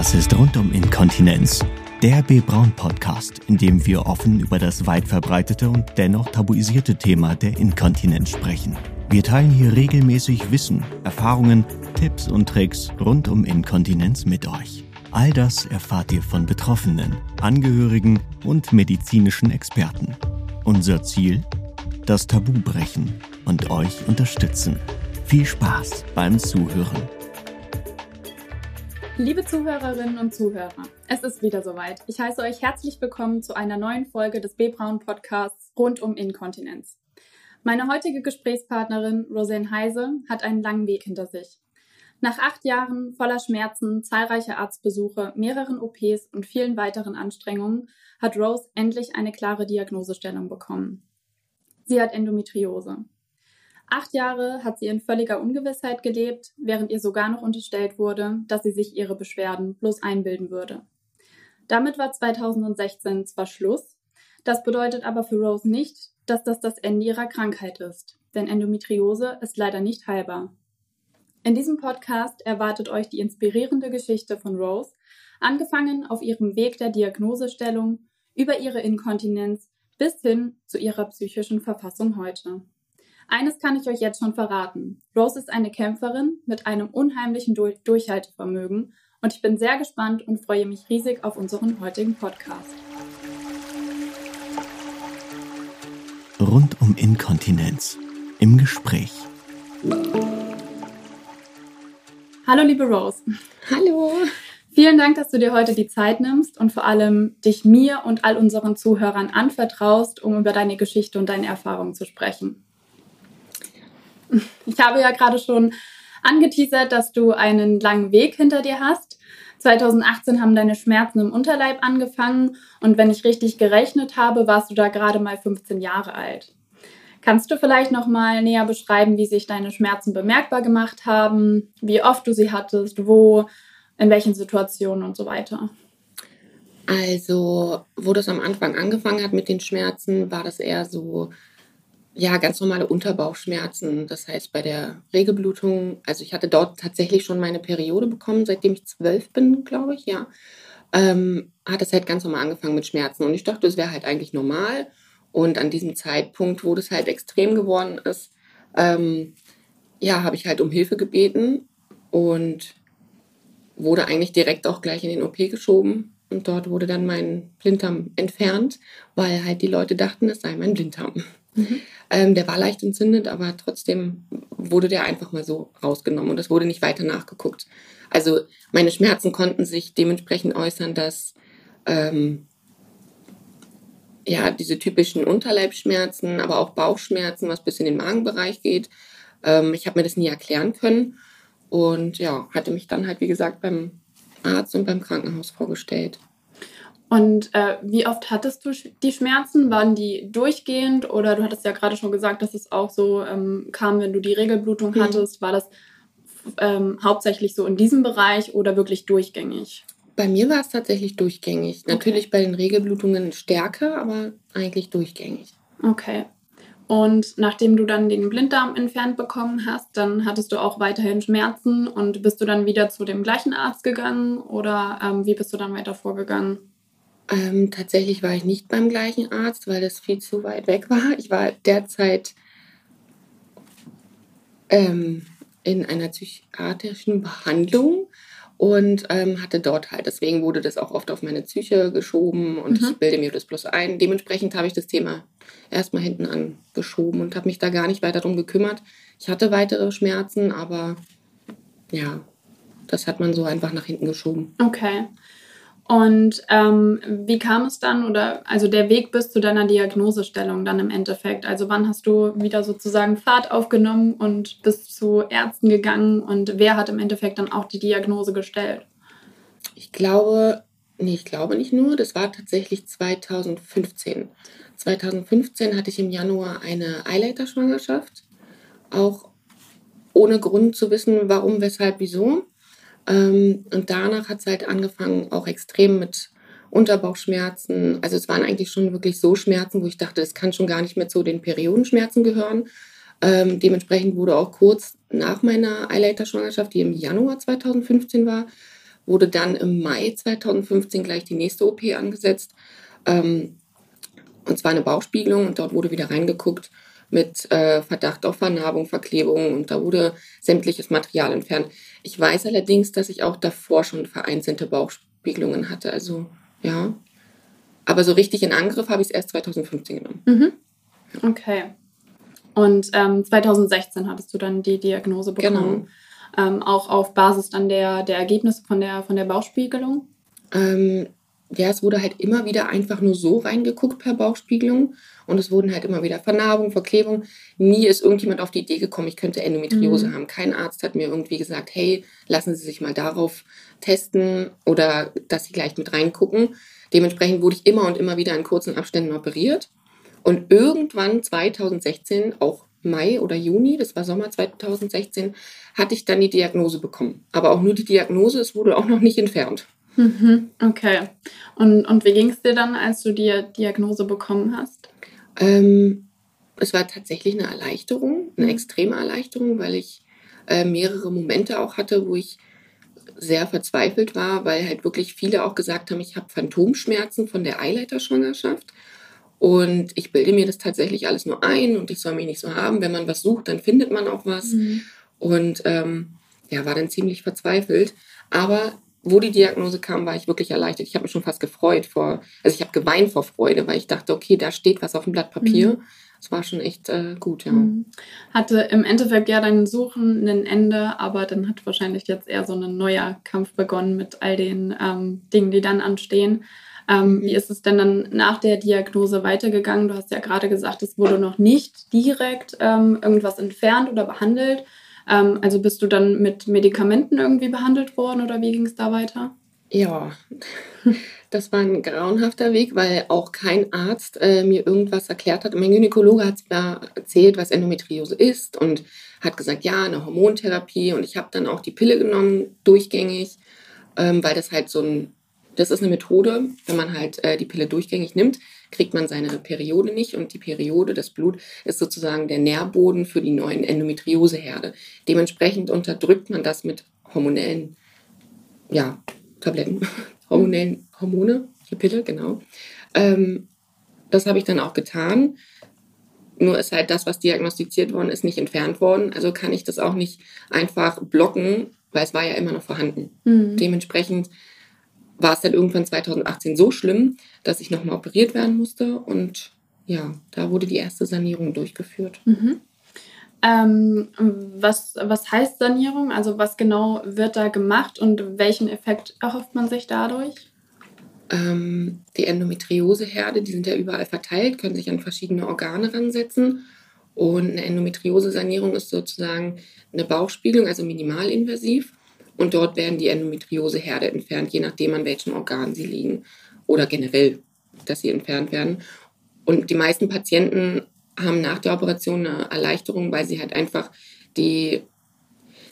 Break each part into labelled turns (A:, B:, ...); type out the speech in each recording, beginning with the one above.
A: Das ist rund um Inkontinenz. Der B. Braun Podcast, in dem wir offen über das weit verbreitete und dennoch tabuisierte Thema der Inkontinenz sprechen. Wir teilen hier regelmäßig Wissen, Erfahrungen, Tipps und Tricks rund um Inkontinenz mit euch. All das erfahrt ihr von Betroffenen, Angehörigen und medizinischen Experten. Unser Ziel? Das Tabu brechen und euch unterstützen. Viel Spaß beim Zuhören.
B: Liebe Zuhörerinnen und Zuhörer, es ist wieder soweit. Ich heiße euch herzlich willkommen zu einer neuen Folge des B-Braun Podcasts rund um Inkontinenz. Meine heutige Gesprächspartnerin Roseanne Heise hat einen langen Weg hinter sich. Nach acht Jahren voller Schmerzen, zahlreicher Arztbesuche, mehreren OPs und vielen weiteren Anstrengungen hat Rose endlich eine klare Diagnosestellung bekommen. Sie hat Endometriose. Acht Jahre hat sie in völliger Ungewissheit gelebt, während ihr sogar noch unterstellt wurde, dass sie sich ihre Beschwerden bloß einbilden würde. Damit war 2016 zwar Schluss, das bedeutet aber für Rose nicht, dass das das Ende ihrer Krankheit ist, denn Endometriose ist leider nicht heilbar. In diesem Podcast erwartet euch die inspirierende Geschichte von Rose, angefangen auf ihrem Weg der Diagnosestellung über ihre Inkontinenz bis hin zu ihrer psychischen Verfassung heute. Eines kann ich euch jetzt schon verraten. Rose ist eine Kämpferin mit einem unheimlichen Dur Durchhaltevermögen und ich bin sehr gespannt und freue mich riesig auf unseren heutigen Podcast.
A: Rund um Inkontinenz im Gespräch.
B: Hallo liebe Rose.
C: Hallo.
B: Vielen Dank, dass du dir heute die Zeit nimmst und vor allem dich mir und all unseren Zuhörern anvertraust, um über deine Geschichte und deine Erfahrungen zu sprechen. Ich habe ja gerade schon angeteasert, dass du einen langen Weg hinter dir hast. 2018 haben deine Schmerzen im Unterleib angefangen und wenn ich richtig gerechnet habe, warst du da gerade mal 15 Jahre alt. Kannst du vielleicht noch mal näher beschreiben, wie sich deine Schmerzen bemerkbar gemacht haben, wie oft du sie hattest, wo, in welchen Situationen und so weiter?
C: Also, wo das am Anfang angefangen hat mit den Schmerzen, war das eher so ja, ganz normale Unterbauchschmerzen. Das heißt, bei der Regelblutung, also ich hatte dort tatsächlich schon meine Periode bekommen, seitdem ich zwölf bin, glaube ich, ja. Ähm, hat es halt ganz normal angefangen mit Schmerzen. Und ich dachte, es wäre halt eigentlich normal. Und an diesem Zeitpunkt, wo das halt extrem geworden ist, ähm, ja, habe ich halt um Hilfe gebeten und wurde eigentlich direkt auch gleich in den OP geschoben. Und dort wurde dann mein Blinddarm entfernt, weil halt die Leute dachten, es sei mein Blinddarm. Mhm. Ähm, der war leicht entzündet, aber trotzdem wurde der einfach mal so rausgenommen und es wurde nicht weiter nachgeguckt. Also meine Schmerzen konnten sich dementsprechend äußern, dass ähm, ja diese typischen Unterleibschmerzen, aber auch Bauchschmerzen, was bis in den Magenbereich geht. Ähm, ich habe mir das nie erklären können und ja, hatte mich dann halt wie gesagt beim Arzt und beim Krankenhaus vorgestellt.
B: Und äh, wie oft hattest du die Schmerzen? Waren die durchgehend oder du hattest ja gerade schon gesagt, dass es auch so ähm, kam, wenn du die Regelblutung mhm. hattest. War das ähm, hauptsächlich so in diesem Bereich oder wirklich durchgängig?
C: Bei mir war es tatsächlich durchgängig. Okay. Natürlich bei den Regelblutungen stärker, aber eigentlich durchgängig.
B: Okay. Und nachdem du dann den Blinddarm entfernt bekommen hast, dann hattest du auch weiterhin Schmerzen und bist du dann wieder zu dem gleichen Arzt gegangen oder ähm, wie bist du dann weiter vorgegangen?
C: Ähm, tatsächlich war ich nicht beim gleichen Arzt, weil das viel zu weit weg war. Ich war derzeit ähm, in einer psychiatrischen Behandlung und ähm, hatte dort halt. Deswegen wurde das auch oft auf meine Psyche geschoben und mhm. ich bilde mir das bloß ein. Dementsprechend habe ich das Thema erstmal hinten angeschoben und habe mich da gar nicht weiter drum gekümmert. Ich hatte weitere Schmerzen, aber ja, das hat man so einfach nach hinten geschoben.
B: Okay. Und ähm, wie kam es dann oder also der Weg bis zu deiner Diagnosestellung dann im Endeffekt? Also wann hast du wieder sozusagen Fahrt aufgenommen und bist zu Ärzten gegangen und wer hat im Endeffekt dann auch die Diagnose gestellt?
C: Ich glaube, nee, ich glaube nicht nur, das war tatsächlich 2015. 2015 hatte ich im Januar eine Eileiterschwangerschaft, auch ohne Grund zu wissen, warum, weshalb, wieso. Ähm, und danach hat es halt angefangen, auch extrem mit Unterbauchschmerzen. Also es waren eigentlich schon wirklich so Schmerzen, wo ich dachte, das kann schon gar nicht mehr zu den Periodenschmerzen gehören. Ähm, dementsprechend wurde auch kurz nach meiner Eileiterschwangerschaft, die im Januar 2015 war, wurde dann im Mai 2015 gleich die nächste OP angesetzt. Ähm, und zwar eine Bauchspiegelung und dort wurde wieder reingeguckt mit äh, Verdacht auf Vernarbung, Verklebung und da wurde sämtliches Material entfernt. Ich weiß allerdings, dass ich auch davor schon vereinzelte Bauchspiegelungen hatte. Also ja. Aber so richtig in Angriff habe ich es erst 2015 genommen.
B: Mhm. Okay. Und ähm, 2016 hattest du dann die Diagnose bekommen. Genau. Ähm, auch auf Basis dann der, der Ergebnisse von der, von der Bauchspiegelung?
C: Ähm, ja, es wurde halt immer wieder einfach nur so reingeguckt per Bauchspiegelung und es wurden halt immer wieder Vernarbung, Verklebung. Nie ist irgendjemand auf die Idee gekommen, ich könnte Endometriose mhm. haben. Kein Arzt hat mir irgendwie gesagt, hey, lassen Sie sich mal darauf testen oder dass Sie gleich mit reingucken. Dementsprechend wurde ich immer und immer wieder in kurzen Abständen operiert. Und irgendwann 2016, auch Mai oder Juni, das war Sommer 2016, hatte ich dann die Diagnose bekommen. Aber auch nur die Diagnose, es wurde auch noch nicht entfernt.
B: Mhm, okay. Und, und wie ging es dir dann, als du die Diagnose bekommen hast?
C: Ähm, es war tatsächlich eine Erleichterung, eine mhm. extreme Erleichterung, weil ich äh, mehrere Momente auch hatte, wo ich sehr verzweifelt war, weil halt wirklich viele auch gesagt haben, ich habe Phantomschmerzen von der Eileiterschwangerschaft. Und ich bilde mir das tatsächlich alles nur ein und ich soll mich nicht so haben. Wenn man was sucht, dann findet man auch was. Mhm. Und ähm, ja, war dann ziemlich verzweifelt. Aber wo die Diagnose kam, war ich wirklich erleichtert. Ich habe mich schon fast gefreut vor, also ich habe geweint vor Freude, weil ich dachte, okay, da steht was auf dem Blatt Papier. Mhm. Das war schon echt äh, gut, ja. Mhm.
B: Hatte im Endeffekt ja dein Suchen ein Ende, aber dann hat wahrscheinlich jetzt eher so ein neuer Kampf begonnen mit all den ähm, Dingen, die dann anstehen. Ähm, mhm. Wie ist es denn dann nach der Diagnose weitergegangen? Du hast ja gerade gesagt, es wurde noch nicht direkt ähm, irgendwas entfernt oder behandelt. Ähm, also bist du dann mit Medikamenten irgendwie behandelt worden oder wie ging es da weiter?
C: Ja, das war ein grauenhafter Weg, weil auch kein Arzt äh, mir irgendwas erklärt hat. Mein Gynäkologe hat mir erzählt, was Endometriose ist und hat gesagt, ja, eine Hormontherapie. Und ich habe dann auch die Pille genommen, durchgängig, ähm, weil das halt so ein, das ist eine Methode, wenn man halt äh, die Pille durchgängig nimmt, kriegt man seine Periode nicht und die Periode, das Blut, ist sozusagen der Nährboden für die neuen Endometrioseherde. Dementsprechend unterdrückt man das mit hormonellen, ja, Tabletten, hormonellen Hormone, die Pille, genau. Ähm, das habe ich dann auch getan. Nur ist halt das, was diagnostiziert worden ist, nicht entfernt worden. Also kann ich das auch nicht einfach blocken, weil es war ja immer noch vorhanden. Mhm. Dementsprechend war es dann irgendwann 2018 so schlimm, dass ich nochmal operiert werden musste. Und ja, da wurde die erste Sanierung durchgeführt.
B: Mhm. Ähm, was, was heißt Sanierung? Also was genau wird da gemacht und welchen Effekt erhofft man sich dadurch?
C: Ähm, die Endometrioseherde, die sind ja überall verteilt, können sich an verschiedene Organe ransetzen. Und eine Endometriose-Sanierung ist sozusagen eine Bauchspiegelung, also minimalinvasiv. Und dort werden die Endometrioseherde entfernt, je nachdem, an welchem Organ sie liegen oder generell, dass sie entfernt werden. Und die meisten Patienten haben nach der Operation eine Erleichterung, weil sie halt einfach die,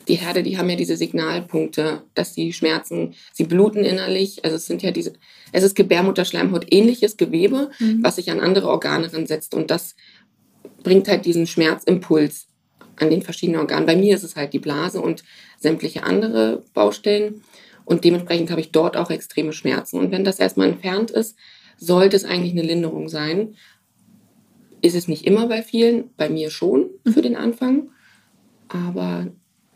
C: die Herde, die haben ja diese Signalpunkte, dass sie schmerzen, sie bluten innerlich. Also es sind ja diese, es ist Gebärmutterschleimhaut ähnliches Gewebe, mhm. was sich an andere Organe ransetzt. Und das bringt halt diesen Schmerzimpuls an den verschiedenen Organen. Bei mir ist es halt die Blase und sämtliche andere Baustellen. Und dementsprechend habe ich dort auch extreme Schmerzen. Und wenn das erstmal entfernt ist, sollte es eigentlich eine Linderung sein. Ist es nicht immer bei vielen, bei mir schon für den Anfang. Aber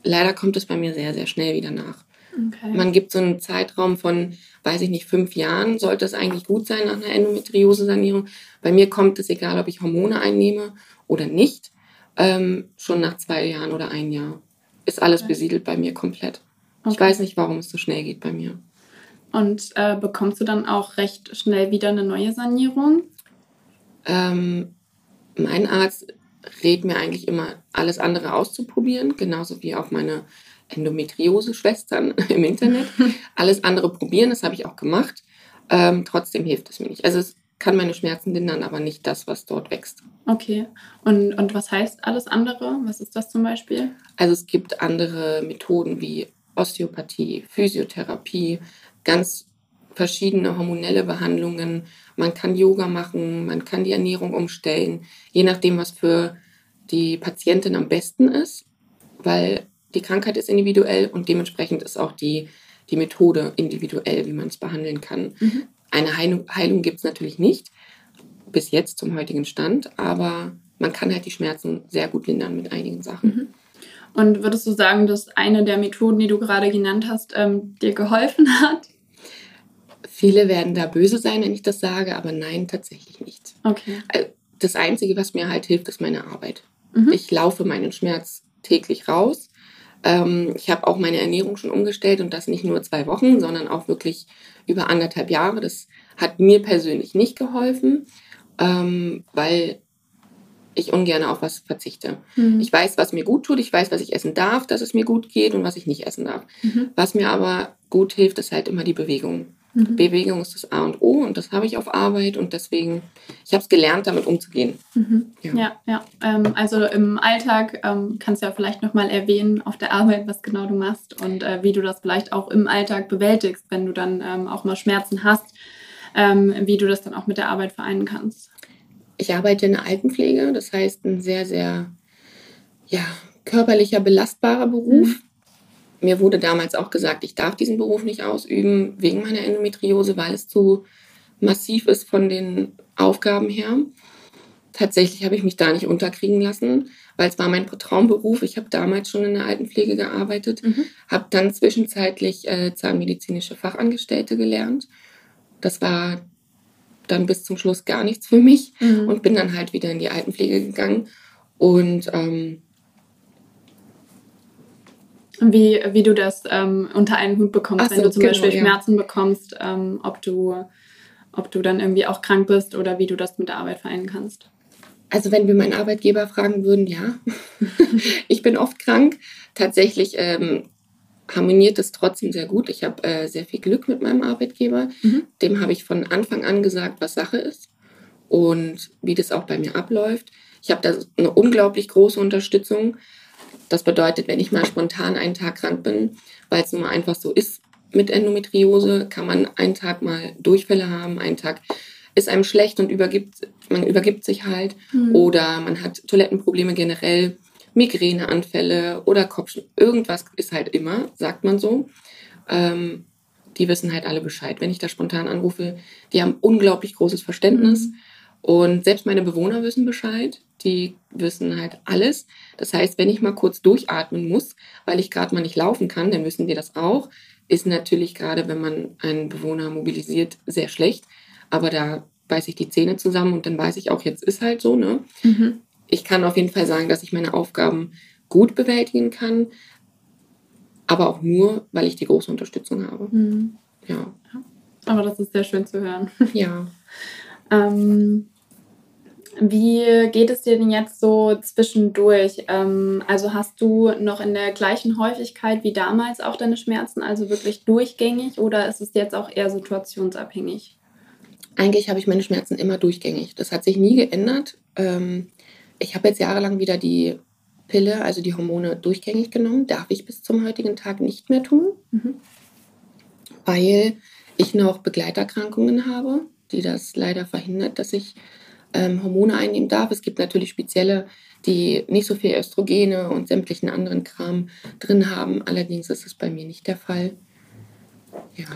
C: leider kommt es bei mir sehr, sehr schnell wieder nach. Okay. Man gibt so einen Zeitraum von, weiß ich nicht, fünf Jahren, sollte es eigentlich gut sein nach einer Endometriose-Sanierung. Bei mir kommt es, egal ob ich Hormone einnehme oder nicht, ähm, schon nach zwei Jahren oder ein Jahr ist alles besiedelt bei mir komplett. Okay. Ich weiß nicht, warum es so schnell geht bei mir.
B: Und äh, bekommst du dann auch recht schnell wieder eine neue Sanierung?
C: Ähm, mein Arzt rät mir eigentlich immer, alles andere auszuprobieren, genauso wie auch meine Endometriose-Schwestern im Internet. alles andere probieren, das habe ich auch gemacht. Ähm, trotzdem hilft es mir nicht. Also es kann meine Schmerzen lindern, aber nicht das, was dort wächst.
B: Okay. Und, und was heißt alles andere? Was ist das zum Beispiel?
C: Also es gibt andere Methoden wie Osteopathie, Physiotherapie, ganz verschiedene hormonelle Behandlungen. Man kann Yoga machen, man kann die Ernährung umstellen, je nachdem, was für die Patientin am besten ist, weil die Krankheit ist individuell und dementsprechend ist auch die die Methode individuell, wie man es behandeln kann. Mhm. Eine Heilung, Heilung gibt es natürlich nicht, bis jetzt zum heutigen Stand, aber man kann halt die Schmerzen sehr gut lindern mit einigen Sachen. Mhm.
B: Und würdest du sagen, dass eine der Methoden, die du gerade genannt hast, ähm, dir geholfen hat?
C: Viele werden da böse sein, wenn ich das sage, aber nein, tatsächlich nicht.
B: Okay.
C: Äh, das Einzige, was mir halt hilft, ist meine Arbeit. Mhm. Ich laufe meinen Schmerz täglich raus. Ähm, ich habe auch meine Ernährung schon umgestellt und das nicht nur zwei Wochen, sondern auch wirklich über anderthalb Jahre. Das hat mir persönlich nicht geholfen, ähm, weil ich ungern auf was verzichte. Mhm. Ich weiß, was mir gut tut, ich weiß, was ich essen darf, dass es mir gut geht und was ich nicht essen darf. Mhm. Was mir aber gut hilft, ist halt immer die Bewegung. Mhm. Bewegung ist das A und O und das habe ich auf Arbeit und deswegen, ich habe es gelernt, damit umzugehen.
B: Mhm. Ja, ja. ja. Ähm, also im Alltag ähm, kannst du ja vielleicht nochmal erwähnen auf der Arbeit, was genau du machst und äh, wie du das vielleicht auch im Alltag bewältigst, wenn du dann ähm, auch mal Schmerzen hast, ähm, wie du das dann auch mit der Arbeit vereinen kannst.
C: Ich arbeite in der Altenpflege, das heißt ein sehr, sehr ja, körperlicher, belastbarer Beruf. Mhm mir wurde damals auch gesagt, ich darf diesen Beruf nicht ausüben wegen meiner Endometriose, weil es zu massiv ist von den Aufgaben her. Tatsächlich habe ich mich da nicht unterkriegen lassen, weil es war mein Traumberuf. Ich habe damals schon in der Altenpflege gearbeitet, mhm. habe dann zwischenzeitlich äh, zahnmedizinische Fachangestellte gelernt. Das war dann bis zum Schluss gar nichts für mich mhm. und bin dann halt wieder in die Altenpflege gegangen. Und ähm,
B: wie, wie du das ähm, unter einen Hut bekommst, so, wenn du zum genau, Beispiel Schmerzen ja. bekommst, ähm, ob, du, ob du dann irgendwie auch krank bist oder wie du das mit der Arbeit vereinen kannst.
C: Also wenn wir meinen Arbeitgeber fragen würden, ja, ich bin oft krank. Tatsächlich ähm, harmoniert es trotzdem sehr gut. Ich habe äh, sehr viel Glück mit meinem Arbeitgeber. Mhm. Dem habe ich von Anfang an gesagt, was Sache ist und wie das auch bei mir abläuft. Ich habe da eine unglaublich große Unterstützung. Das bedeutet, wenn ich mal spontan einen Tag krank bin, weil es nun mal einfach so ist mit Endometriose, kann man einen Tag mal Durchfälle haben, einen Tag ist einem schlecht und übergibt, man übergibt sich halt. Mhm. Oder man hat Toilettenprobleme generell, Migräneanfälle oder Kopfschmerzen. Irgendwas ist halt immer, sagt man so. Ähm, die wissen halt alle Bescheid. Wenn ich da spontan anrufe, die haben unglaublich großes Verständnis. Mhm. Und selbst meine Bewohner wissen Bescheid. Die wissen halt alles. Das heißt, wenn ich mal kurz durchatmen muss, weil ich gerade mal nicht laufen kann, dann wissen die das auch. Ist natürlich gerade, wenn man einen Bewohner mobilisiert, sehr schlecht. Aber da beiße ich die Zähne zusammen und dann weiß ich auch, jetzt ist halt so. Ne? Mhm. Ich kann auf jeden Fall sagen, dass ich meine Aufgaben gut bewältigen kann, aber auch nur, weil ich die große Unterstützung habe. Mhm. Ja.
B: Aber das ist sehr schön zu hören.
C: Ja.
B: ähm, wie geht es dir denn jetzt so zwischendurch? Ähm, also hast du noch in der gleichen Häufigkeit wie damals auch deine Schmerzen, also wirklich durchgängig oder ist es jetzt auch eher situationsabhängig?
C: Eigentlich habe ich meine Schmerzen immer durchgängig. Das hat sich nie geändert. Ähm, ich habe jetzt jahrelang wieder die Pille, also die Hormone, durchgängig genommen. Darf ich bis zum heutigen Tag nicht mehr tun, mhm. weil ich noch Begleiterkrankungen habe, die das leider verhindert, dass ich ähm, Hormone einnehmen darf. Es gibt natürlich spezielle, die nicht so viel Östrogene und sämtlichen anderen Kram drin haben. Allerdings ist es bei mir nicht der Fall. Ja.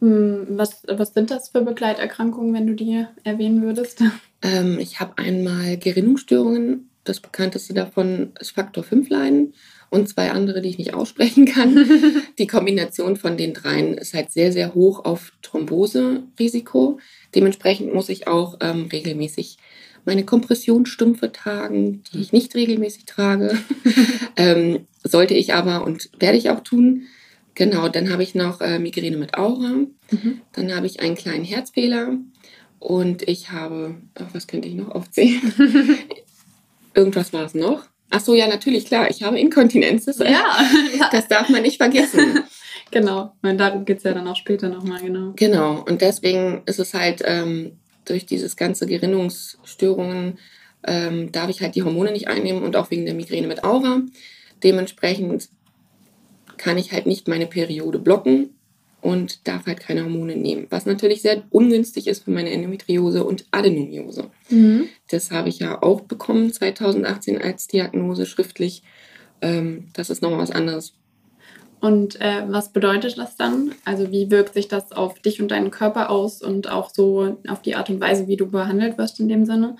B: Hm, was, was sind das für Begleiterkrankungen, wenn du die erwähnen würdest?
C: Ähm, ich habe einmal Gerinnungsstörungen. Das bekannteste davon ist Faktor 5 Leiden und zwei andere, die ich nicht aussprechen kann. die Kombination von den dreien ist halt sehr, sehr hoch auf Thromboserisiko. Dementsprechend muss ich auch ähm, regelmäßig meine Kompressionsstümpfe tragen, die ich nicht regelmäßig trage. ähm, sollte ich aber und werde ich auch tun. Genau, dann habe ich noch äh, Migräne mit Aura. Mhm. Dann habe ich einen kleinen Herzfehler. Und ich habe, ach, was könnte ich noch aufzählen? Irgendwas war es noch. Ach so, ja, natürlich, klar. Ich habe Inkontinenz. Das, ja. das darf man nicht vergessen.
B: Genau, weil darum geht es ja dann auch später nochmal, genau.
C: Genau, und deswegen ist es halt ähm, durch dieses ganze Gerinnungsstörungen, ähm, darf ich halt die Hormone nicht einnehmen und auch wegen der Migräne mit Aura. Dementsprechend kann ich halt nicht meine Periode blocken und darf halt keine Hormone nehmen, was natürlich sehr ungünstig ist für meine Endometriose und Adenomiose. Mhm. Das habe ich ja auch bekommen 2018 als Diagnose schriftlich. Ähm, das ist nochmal was anderes
B: Und äh, was bedeutet das dann? Also wie wirkt sich das auf dich und deinen Körper aus und auch so auf die Art und Weise, wie du behandelt wirst in dem Sinne?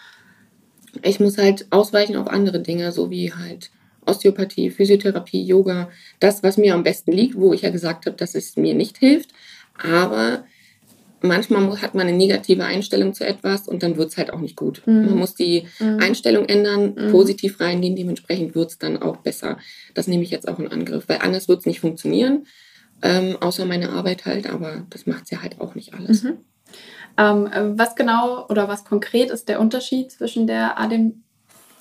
C: Ich muss halt ausweichen auf andere Dinge, so wie halt Osteopathie, Physiotherapie, Yoga, das, was mir am besten liegt, wo ich ja gesagt habe, dass es mir nicht hilft. Aber manchmal hat man eine negative Einstellung zu etwas und dann wird es halt auch nicht gut. Mhm. Man muss die mhm. Einstellung ändern, mhm. positiv reingehen, dementsprechend wird es dann auch besser. Das nehme ich jetzt auch in Angriff, weil anders wird es nicht funktionieren, ähm, außer meine Arbeit halt, aber das macht es ja halt auch nicht alles.
B: Mhm. Ähm, was genau oder was konkret ist der Unterschied zwischen der Adem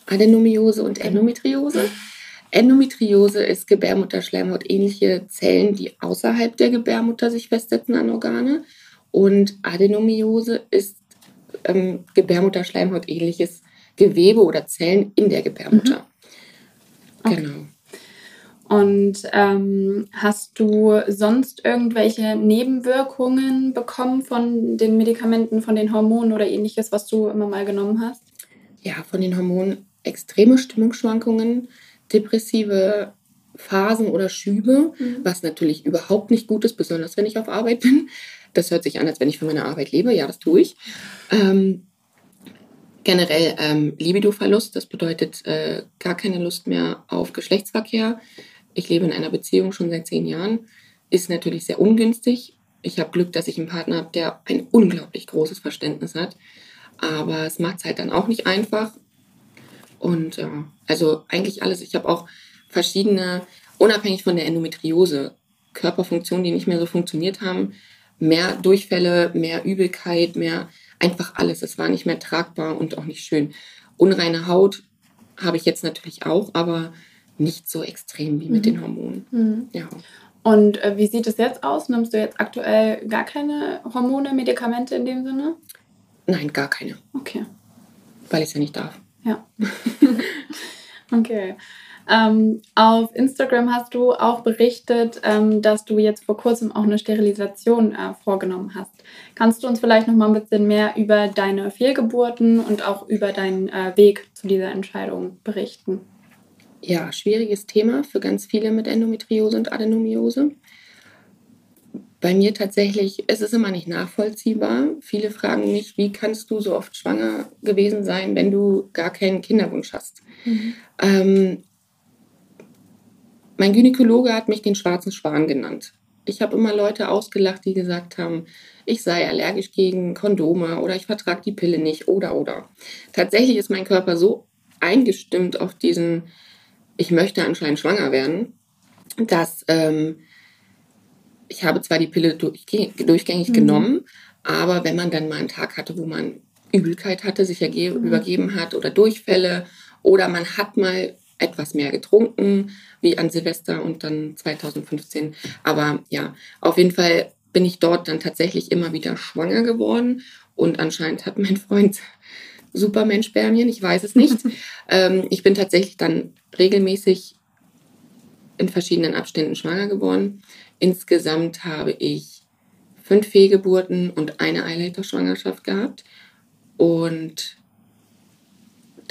C: Adenomiose und Endometriose? Endometriose ist Gebärmutterschleimhaut ähnliche Zellen, die außerhalb der Gebärmutter sich festsetzen an Organe. Und Adenomiose ist ähm, Gebärmutterschleimhaut ähnliches Gewebe oder Zellen in der Gebärmutter.
B: Mhm. Okay. Genau. Und ähm, hast du sonst irgendwelche Nebenwirkungen bekommen von den Medikamenten, von den Hormonen oder ähnliches, was du immer mal genommen hast?
C: Ja, von den Hormonen extreme Stimmungsschwankungen, depressive Phasen oder Schübe, mhm. was natürlich überhaupt nicht gut ist, besonders wenn ich auf Arbeit bin. Das hört sich an, als wenn ich von meiner Arbeit lebe. Ja, das tue ich. Ähm, generell ähm, Libidoverlust, das bedeutet äh, gar keine Lust mehr auf Geschlechtsverkehr, ich lebe in einer Beziehung schon seit zehn Jahren, ist natürlich sehr ungünstig. Ich habe Glück, dass ich einen Partner habe, der ein unglaublich großes Verständnis hat. Aber es macht es halt dann auch nicht einfach. Und ja, also eigentlich alles. Ich habe auch verschiedene, unabhängig von der Endometriose, Körperfunktionen, die nicht mehr so funktioniert haben. Mehr Durchfälle, mehr Übelkeit, mehr einfach alles. Es war nicht mehr tragbar und auch nicht schön. Unreine Haut habe ich jetzt natürlich auch, aber nicht so extrem wie mit mhm. den Hormonen. Mhm. Ja.
B: Und äh, wie sieht es jetzt aus? Nimmst du jetzt aktuell gar keine Hormone, Medikamente in dem Sinne?
C: Nein, gar keine.
B: Okay.
C: Weil ich es ja nicht darf.
B: Ja. okay. Ähm, auf Instagram hast du auch berichtet, ähm, dass du jetzt vor kurzem auch eine Sterilisation äh, vorgenommen hast. Kannst du uns vielleicht noch mal ein bisschen mehr über deine Fehlgeburten und auch über deinen äh, Weg zu dieser Entscheidung berichten?
C: ja, schwieriges Thema für ganz viele mit Endometriose und Adenomiose. Bei mir tatsächlich, es ist immer nicht nachvollziehbar. Viele fragen mich, wie kannst du so oft schwanger gewesen sein, wenn du gar keinen Kinderwunsch hast? Mhm. Ähm, mein Gynäkologe hat mich den schwarzen Schwan genannt. Ich habe immer Leute ausgelacht, die gesagt haben, ich sei allergisch gegen Kondome oder ich vertrage die Pille nicht oder oder. Tatsächlich ist mein Körper so eingestimmt auf diesen ich möchte anscheinend schwanger werden, dass ähm, ich habe zwar die Pille durchgängig mhm. genommen, aber wenn man dann mal einen Tag hatte, wo man Übelkeit hatte, sich mhm. übergeben hat oder Durchfälle oder man hat mal etwas mehr getrunken, wie an Silvester und dann 2015. Aber ja, auf jeden Fall bin ich dort dann tatsächlich immer wieder schwanger geworden und anscheinend hat mein Freund Superman-Spermien, ich weiß es nicht. ähm, ich bin tatsächlich dann regelmäßig in verschiedenen Abständen schwanger geworden. Insgesamt habe ich fünf Fehlgeburten und eine Eileiterschwangerschaft gehabt. Und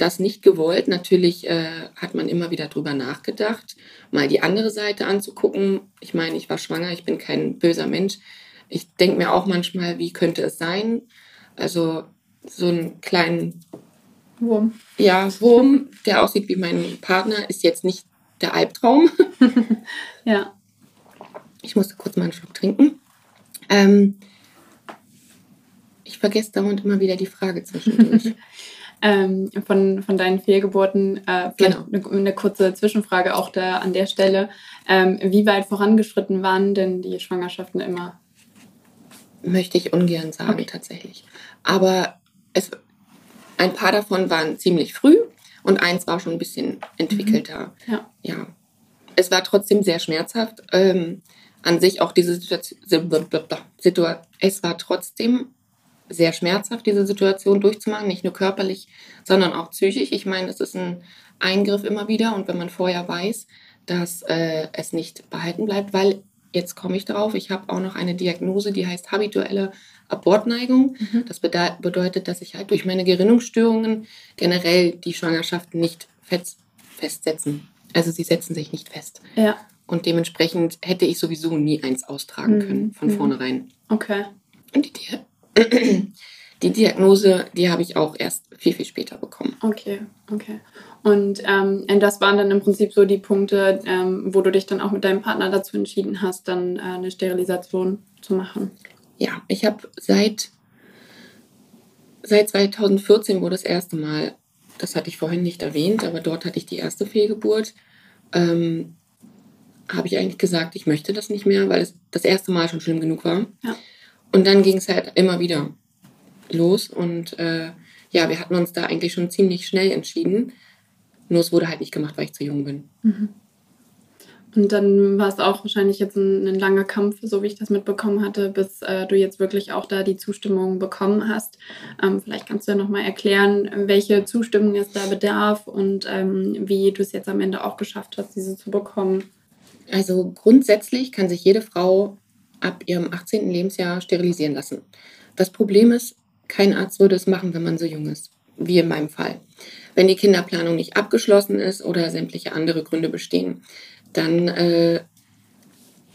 C: das nicht gewollt. Natürlich äh, hat man immer wieder drüber nachgedacht, mal die andere Seite anzugucken. Ich meine, ich war schwanger, ich bin kein böser Mensch. Ich denke mir auch manchmal, wie könnte es sein? Also so einen kleinen
B: Wurm.
C: Ja, Wurm, der aussieht wie mein Partner, ist jetzt nicht der Albtraum.
B: ja.
C: Ich musste kurz mal einen Schluck trinken. Ähm, ich vergesse dauernd immer wieder die Frage zwischendurch.
B: ähm, von, von deinen Fehlgeburten, äh, vielleicht genau. eine, eine, kurze Zwischenfrage auch da an der Stelle. Ähm, wie weit vorangeschritten waren denn die Schwangerschaften immer?
C: Möchte ich ungern sagen, okay. tatsächlich. Aber es, ein paar davon waren ziemlich früh und eins war schon ein bisschen entwickelter.
B: Mhm. Ja.
C: ja. Es war trotzdem sehr schmerzhaft. Ähm, an sich auch diese Situation, es war trotzdem sehr schmerzhaft, diese Situation durchzumachen, nicht nur körperlich, sondern auch psychisch. Ich meine, es ist ein Eingriff immer wieder und wenn man vorher weiß, dass äh, es nicht behalten bleibt, weil jetzt komme ich darauf, ich habe auch noch eine Diagnose, die heißt habituelle Abortneigung. Mhm. Das bedeutet, dass sich halt durch meine Gerinnungsstörungen generell die Schwangerschaften nicht fest festsetzen. Also sie setzen sich nicht fest.
B: Ja.
C: Und dementsprechend hätte ich sowieso nie eins austragen
B: Mhm.
C: können, von
B: Mhm.
C: vornherein.
B: Okay.
C: Und die, die Diagnose, die habe ich auch erst viel, viel später bekommen.
B: Okay, okay. Und ähm, das waren dann im Prinzip so die Punkte, ähm, wo du dich dann auch mit deinem Partner dazu entschieden hast, dann äh, eine Sterilisation zu machen.
C: Ja, ich habe seit, seit 2014, wo das erste Mal, das hatte ich vorhin nicht erwähnt, aber dort hatte ich die erste Fehlgeburt, ähm, habe ich eigentlich gesagt, ich möchte das nicht mehr, weil es das erste Mal schon schlimm genug war.
B: Ja.
C: Und dann ging es halt immer wieder los und äh, ja, wir hatten uns da eigentlich schon ziemlich schnell entschieden. Nur es wurde halt nicht gemacht, weil ich zu jung bin.
B: Und dann war es auch wahrscheinlich jetzt ein, ein langer Kampf, so wie ich das mitbekommen hatte, bis äh, du jetzt wirklich auch da die Zustimmung bekommen hast. Ähm, vielleicht kannst du ja nochmal erklären, welche Zustimmung es da bedarf und ähm, wie du es jetzt am Ende auch geschafft hast, diese zu bekommen.
C: Also grundsätzlich kann sich jede Frau ab ihrem 18. Lebensjahr sterilisieren lassen. Das Problem ist, kein Arzt würde es machen, wenn man so jung ist, wie in meinem Fall. Wenn die Kinderplanung nicht abgeschlossen ist oder sämtliche andere Gründe bestehen, dann äh,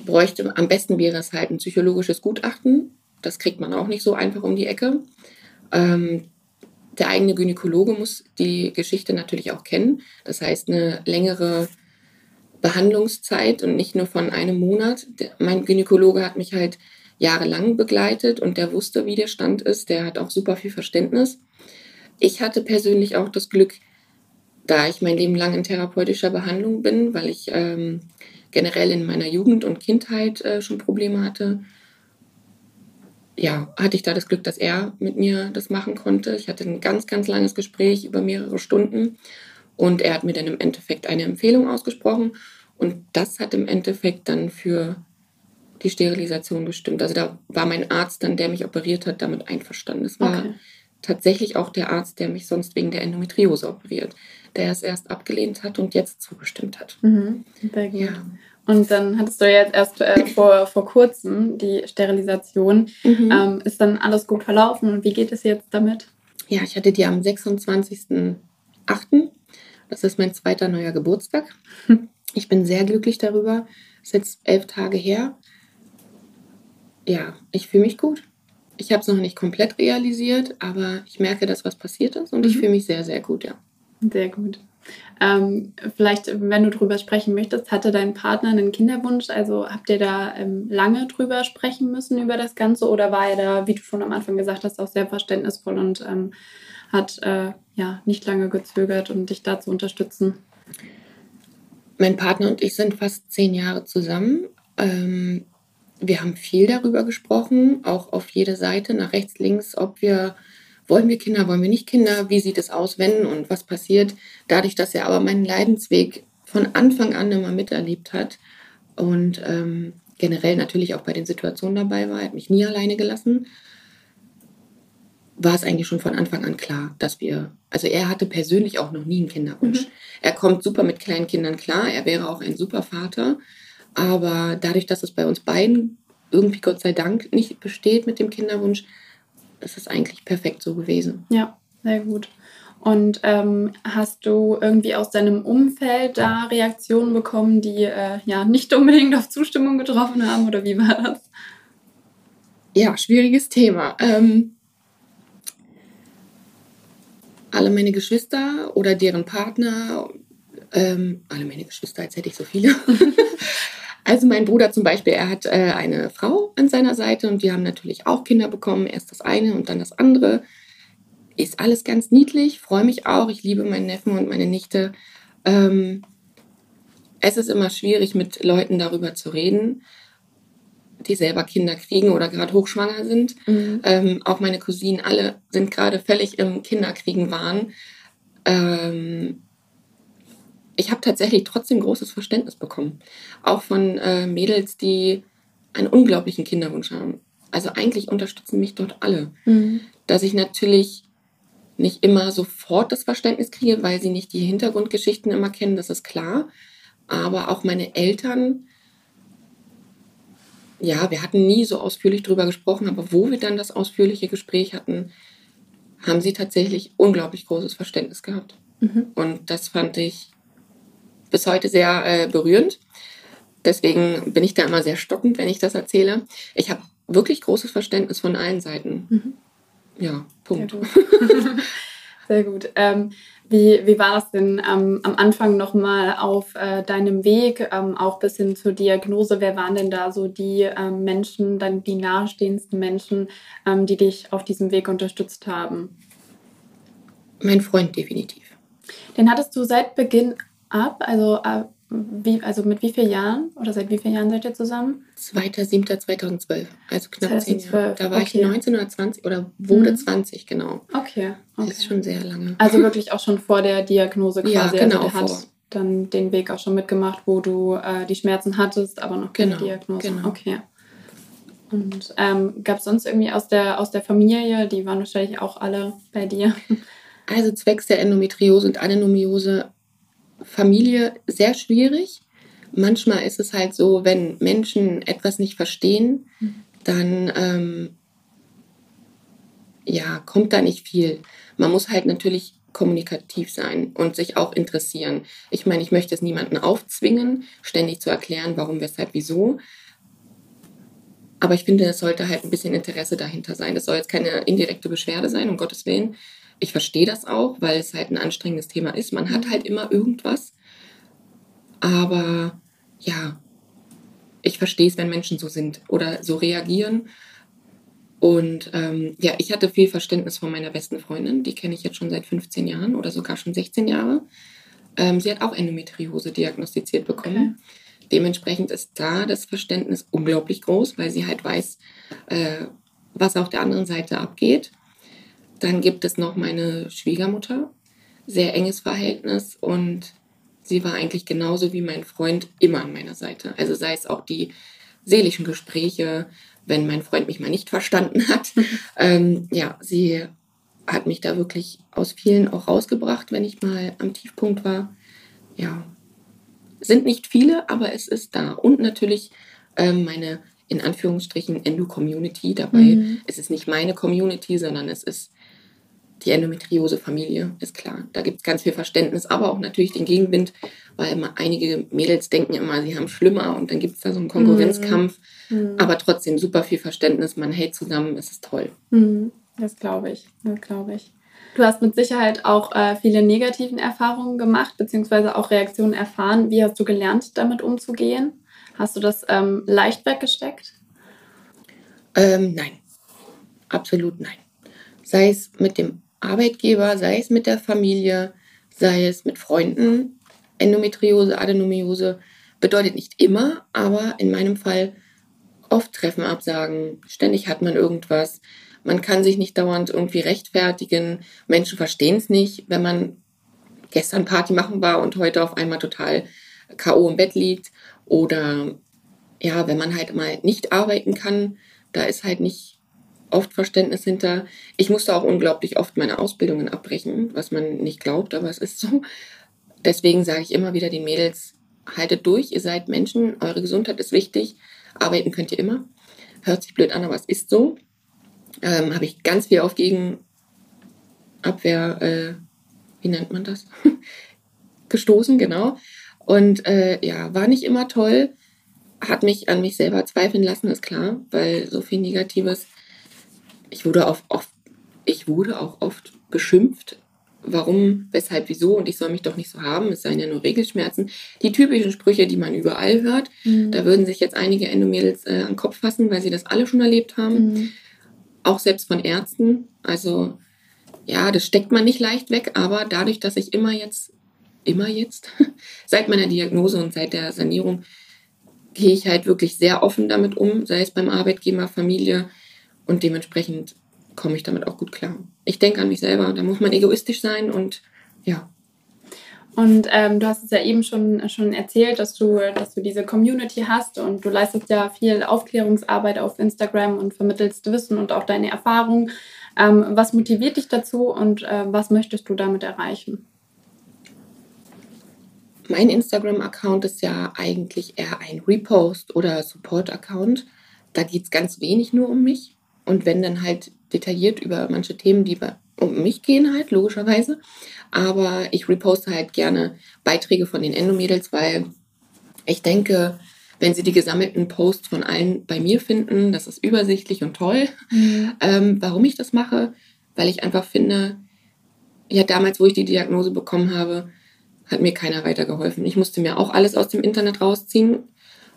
C: bräuchte, am besten wäre es halt ein psychologisches Gutachten. Das kriegt man auch nicht so einfach um die Ecke. Ähm, der eigene Gynäkologe muss die Geschichte natürlich auch kennen. Das heißt, eine längere Behandlungszeit und nicht nur von einem Monat. Der, mein Gynäkologe hat mich halt jahrelang begleitet und der wusste, wie der Stand ist. Der hat auch super viel Verständnis. Ich hatte persönlich auch das Glück, da ich mein Leben lang in therapeutischer Behandlung bin, weil ich ähm, generell in meiner Jugend und Kindheit äh, schon Probleme hatte, ja, hatte ich da das Glück, dass er mit mir das machen konnte. Ich hatte ein ganz, ganz langes Gespräch über mehrere Stunden und er hat mir dann im Endeffekt eine Empfehlung ausgesprochen und das hat im Endeffekt dann für die Sterilisation gestimmt. Also da war mein Arzt dann, der mich operiert hat, damit einverstanden. Es war
B: Okay.
C: tatsächlich auch der Arzt, der mich sonst wegen der Endometriose operiert, der es erst abgelehnt hat und jetzt zugestimmt hat.
B: Mhm. Sehr gut.
C: Ja.
B: Und dann hattest du jetzt erst äh, vor, vor kurzem die Sterilisation.
C: Mhm.
B: Ähm, ist dann alles gut verlaufen und wie geht es jetzt damit?
C: Ja, ich hatte die am 26.08. Das ist mein zweiter neuer Geburtstag. Ich bin sehr glücklich darüber. Es ist jetzt elf Tage her. Ja, ich fühle mich gut. Ich habe es noch nicht komplett realisiert, aber ich merke, dass was passiert ist und ich
B: Mhm.
C: fühle mich sehr, sehr gut, ja.
B: Sehr gut. Ähm, vielleicht, wenn du drüber sprechen möchtest, hatte dein Partner einen Kinderwunsch? Also habt ihr da ähm, lange drüber sprechen müssen über das Ganze oder war er da, wie du schon am Anfang gesagt hast, auch sehr verständnisvoll und ähm, hat äh, ja nicht lange gezögert, um dich da zu unterstützen?
C: Mein Partner und ich sind fast zehn Jahre zusammen. Ähm, wir haben viel darüber gesprochen, auch auf jede Seite, nach rechts, links, ob wir, wollen wir Kinder, wollen wir nicht Kinder, wie sieht es aus, wenn und was passiert. Dadurch, dass er aber meinen Leidensweg von Anfang an immer miterlebt hat und ähm, generell natürlich auch bei den Situationen dabei war, er hat mich nie alleine gelassen, war es eigentlich schon von Anfang an klar, dass wir, also er hatte persönlich auch noch nie einen Kinderwunsch.
B: Mhm.
C: Er kommt super mit kleinen Kindern klar, er wäre auch ein super Vater, aber dadurch, dass es bei uns beiden irgendwie Gott sei Dank nicht besteht mit dem Kinderwunsch, ist es eigentlich perfekt so gewesen.
B: Ja, sehr gut. Und ähm, hast du irgendwie aus deinem Umfeld da Reaktionen bekommen, die äh, ja nicht unbedingt auf Zustimmung getroffen haben oder wie war das?
C: Ja, schwieriges Thema. Ähm, alle meine Geschwister oder deren Partner, ähm, alle meine Geschwister, als hätte ich so viele. also mein Bruder zum Beispiel, er hat äh, eine Frau an seiner Seite und wir haben natürlich auch Kinder bekommen. Erst das eine und dann das andere. Ist alles ganz niedlich, freue mich auch. Ich liebe meinen Neffen und meine Nichte. Ähm, es ist immer schwierig, mit Leuten darüber zu reden, die selber Kinder kriegen oder gerade hochschwanger sind.
B: Mhm.
C: Ähm, auch meine Cousinen, alle sind gerade völlig im Kinderkriegen waren. Ähm, ich habe tatsächlich trotzdem großes Verständnis bekommen. Auch von äh, Mädels, die einen unglaublichen Kinderwunsch haben. Also eigentlich unterstützen mich dort alle.
B: Mhm.
C: Dass ich natürlich nicht immer sofort das Verständnis kriege, weil sie nicht die Hintergrundgeschichten immer kennen, das ist klar. Aber auch meine Eltern, ja, wir hatten nie so ausführlich drüber gesprochen, aber wo wir dann das ausführliche Gespräch hatten, haben sie tatsächlich unglaublich großes Verständnis gehabt.
B: Mhm.
C: Und das fand ich bis heute sehr äh, berührend. Deswegen bin ich da immer sehr stockend, wenn ich das erzähle. Ich habe wirklich großes Verständnis von allen Seiten. Mhm. Ja, Punkt.
B: Sehr gut. Ähm, wie, wie war das denn ähm, am Anfang nochmal auf äh, deinem Weg, ähm, auch bis hin zur Diagnose? Wer waren denn da so die ähm, Menschen, dann die nahestehendsten Menschen, ähm, die dich auf diesem Weg unterstützt haben?
C: Mein Freund definitiv.
B: Den hattest du seit Beginn ab, also äh, wie, also mit wie vielen Jahren oder seit wie vielen Jahren seid ihr zusammen?
C: 2.7.2012, also knapp 2012. zehn Jahre. Da war okay. ich 19 oder 20 oder wurde mhm. 20, genau.
B: Okay. okay.
C: Das ist schon sehr lange.
B: Also wirklich auch schon vor der Diagnose quasi. Ja, genau. Also hat dann den Weg auch schon mitgemacht, wo du äh, die Schmerzen hattest, aber noch keine genau, Diagnose. Genau. Okay. Und ähm, gab es sonst irgendwie aus der, aus der Familie, die waren wahrscheinlich auch alle bei dir?
C: Also zwecks der Endometriose und Adenomiose Familie sehr schwierig. Manchmal ist es halt so, wenn Menschen etwas nicht verstehen, dann ähm, ja, kommt da nicht viel. Man muss halt natürlich kommunikativ sein und sich auch interessieren. Ich meine, ich möchte es niemandem aufzwingen, ständig zu erklären, warum, weshalb, wieso. Aber ich finde, es sollte halt ein bisschen Interesse dahinter sein. Es soll jetzt keine indirekte Beschwerde sein, um Gottes Willen. Ich verstehe das auch, weil es halt ein anstrengendes Thema ist. Man hat mhm. halt immer irgendwas. Aber ja, ich verstehe es, wenn Menschen so sind oder so reagieren. Und ähm, ja, ich hatte viel Verständnis von meiner besten Freundin. Die kenne ich jetzt schon seit 15 Jahren oder sogar schon 16 Jahre. Ähm, sie hat auch Endometriose diagnostiziert bekommen. Okay. Dementsprechend ist da das Verständnis unglaublich groß, weil sie halt weiß, äh, was auf der anderen Seite abgeht. Dann gibt es noch meine Schwiegermutter, sehr enges Verhältnis und sie war eigentlich genauso wie mein Freund immer an meiner Seite. Also sei es auch die seelischen Gespräche, wenn mein Freund mich mal nicht verstanden hat. ähm, ja, sie hat mich da wirklich aus vielen auch rausgebracht, wenn ich mal am Tiefpunkt war. Ja, sind nicht viele, aber es ist da. Und natürlich ähm, meine in Anführungsstrichen Endo-Community dabei. Mhm. Es ist nicht meine Community, sondern es ist die Endometriose-Familie, ist klar. Da gibt es ganz viel Verständnis, aber auch natürlich den Gegenwind, weil immer einige Mädels denken immer, sie haben schlimmer und dann gibt es da so einen Konkurrenzkampf. Mhm. Aber trotzdem super viel Verständnis, man hält zusammen, es ist toll.
B: Mhm. Das glaube ich, das glaube ich. Du hast mit Sicherheit auch äh, viele negativen Erfahrungen gemacht, beziehungsweise auch Reaktionen erfahren. Wie hast du gelernt, damit umzugehen? Hast du das ähm, leicht weggesteckt?
C: Ähm, nein, absolut nein. Sei es mit dem Arbeitgeber, sei es mit der Familie, sei es mit Freunden. Endometriose, Adenomiose bedeutet nicht immer, aber in meinem Fall oft Treffen absagen. Ständig hat man irgendwas. Man kann sich nicht dauernd irgendwie rechtfertigen. Menschen verstehen es nicht, wenn man gestern Party machen war und heute auf einmal total K.O. im Bett liegt. Oder ja, wenn man halt mal nicht arbeiten kann, da ist halt nicht oft Verständnis hinter. Ich musste auch unglaublich oft meine Ausbildungen abbrechen, was man nicht glaubt, aber es ist so. Deswegen sage ich immer wieder den Mädels, haltet durch, ihr seid Menschen, eure Gesundheit ist wichtig, arbeiten könnt ihr immer. Hört sich blöd an, aber es ist so. Ähm, Habe ich ganz viel auf Gegenabwehr, äh, wie nennt man das? gestoßen, genau. Und äh, ja, war nicht immer toll, hat mich an mich selber zweifeln lassen, ist klar, weil so viel Negatives ich wurde, auf, oft, ich wurde auch oft beschimpft. Warum, weshalb, wieso und ich soll mich doch nicht so haben, es seien ja nur Regelschmerzen. Die typischen Sprüche, die man überall hört. Mhm. Da würden sich jetzt einige Endomädels äh, an den Kopf fassen, weil sie das alle schon erlebt haben. Mhm. Auch selbst von Ärzten. Also ja, das steckt man nicht leicht weg, aber dadurch, dass ich immer jetzt, immer jetzt, seit meiner Diagnose und seit der Sanierung, gehe ich halt wirklich sehr offen damit um, sei es beim Arbeitgeber, Familie, und dementsprechend komme ich damit auch gut klar. Ich denke an mich selber, da muss man egoistisch sein und ja.
B: Und ähm, du hast es ja eben schon, schon erzählt, dass du, dass du diese Community hast und du leistest ja viel Aufklärungsarbeit auf Instagram und vermittelst Wissen und auch deine Erfahrungen. Ähm, was motiviert dich dazu und äh, was möchtest du damit erreichen?
C: Mein Instagram-Account ist ja eigentlich eher ein Repost- oder Support-Account. Da geht es ganz wenig nur um mich. Und wenn dann halt detailliert über manche Themen, die um mich gehen halt, logischerweise. Aber ich reposte halt gerne Beiträge von den Endomädels, weil ich denke, wenn sie die gesammelten Posts von allen bei mir finden. Das ist übersichtlich und toll. Mhm. Ähm, warum ich das mache? Weil ich einfach finde, ja, damals, wo ich die Diagnose bekommen habe, hat mir keiner weitergeholfen. Ich musste mir auch alles aus dem Internet rausziehen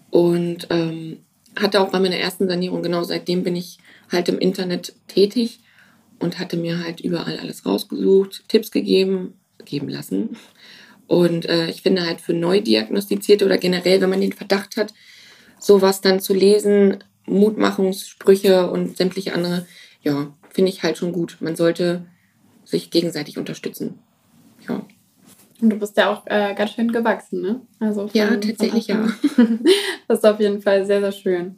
C: und ähm, hatte auch bei meiner ersten Sanierung, genau seitdem bin ich halt im Internet tätig und hatte mir halt überall alles rausgesucht, Tipps gegeben, geben lassen. Und äh, ich finde halt für neu diagnostizierte oder generell, wenn man den Verdacht hat, sowas dann zu lesen, Mutmachungssprüche und sämtliche andere, ja, finde ich halt schon gut. Man sollte sich gegenseitig unterstützen. Ja.
B: Und du bist ja auch äh, ganz schön gewachsen, ne?
C: Also von, ja, tatsächlich ja.
B: das ist auf jeden Fall sehr, sehr schön.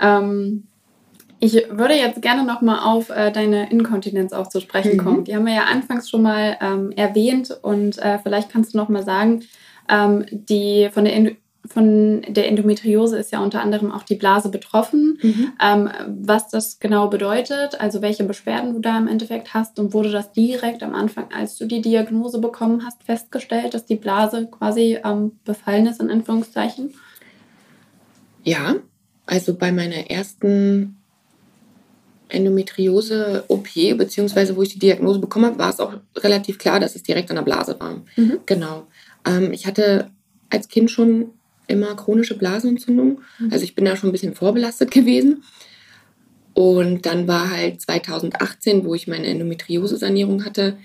B: Ähm, ich würde jetzt gerne nochmal auf äh, deine Inkontinenz auch zu sprechen mhm. kommen. Die haben wir ja anfangs schon mal ähm, erwähnt und äh, vielleicht kannst du nochmal sagen, ähm, die von der In von der Endometriose ist ja unter anderem auch die Blase betroffen. Mhm. Ähm, was das genau bedeutet, also welche Beschwerden du da im Endeffekt hast und wurde das direkt am Anfang, als du die Diagnose bekommen hast, festgestellt, dass die Blase quasi ähm, befallen ist, in Anführungszeichen?
C: Ja, also bei meiner ersten Endometriose-OP, beziehungsweise wo ich die Diagnose bekommen habe, war es auch relativ klar, dass es direkt an der Blase war. Mhm. Genau. Ähm, ich hatte als Kind schon immer chronische Blasenentzündung. Mhm. Also ich bin da schon ein bisschen vorbelastet gewesen. Und dann war halt 2018, wo ich meine Endometriose-Sanierung hatte,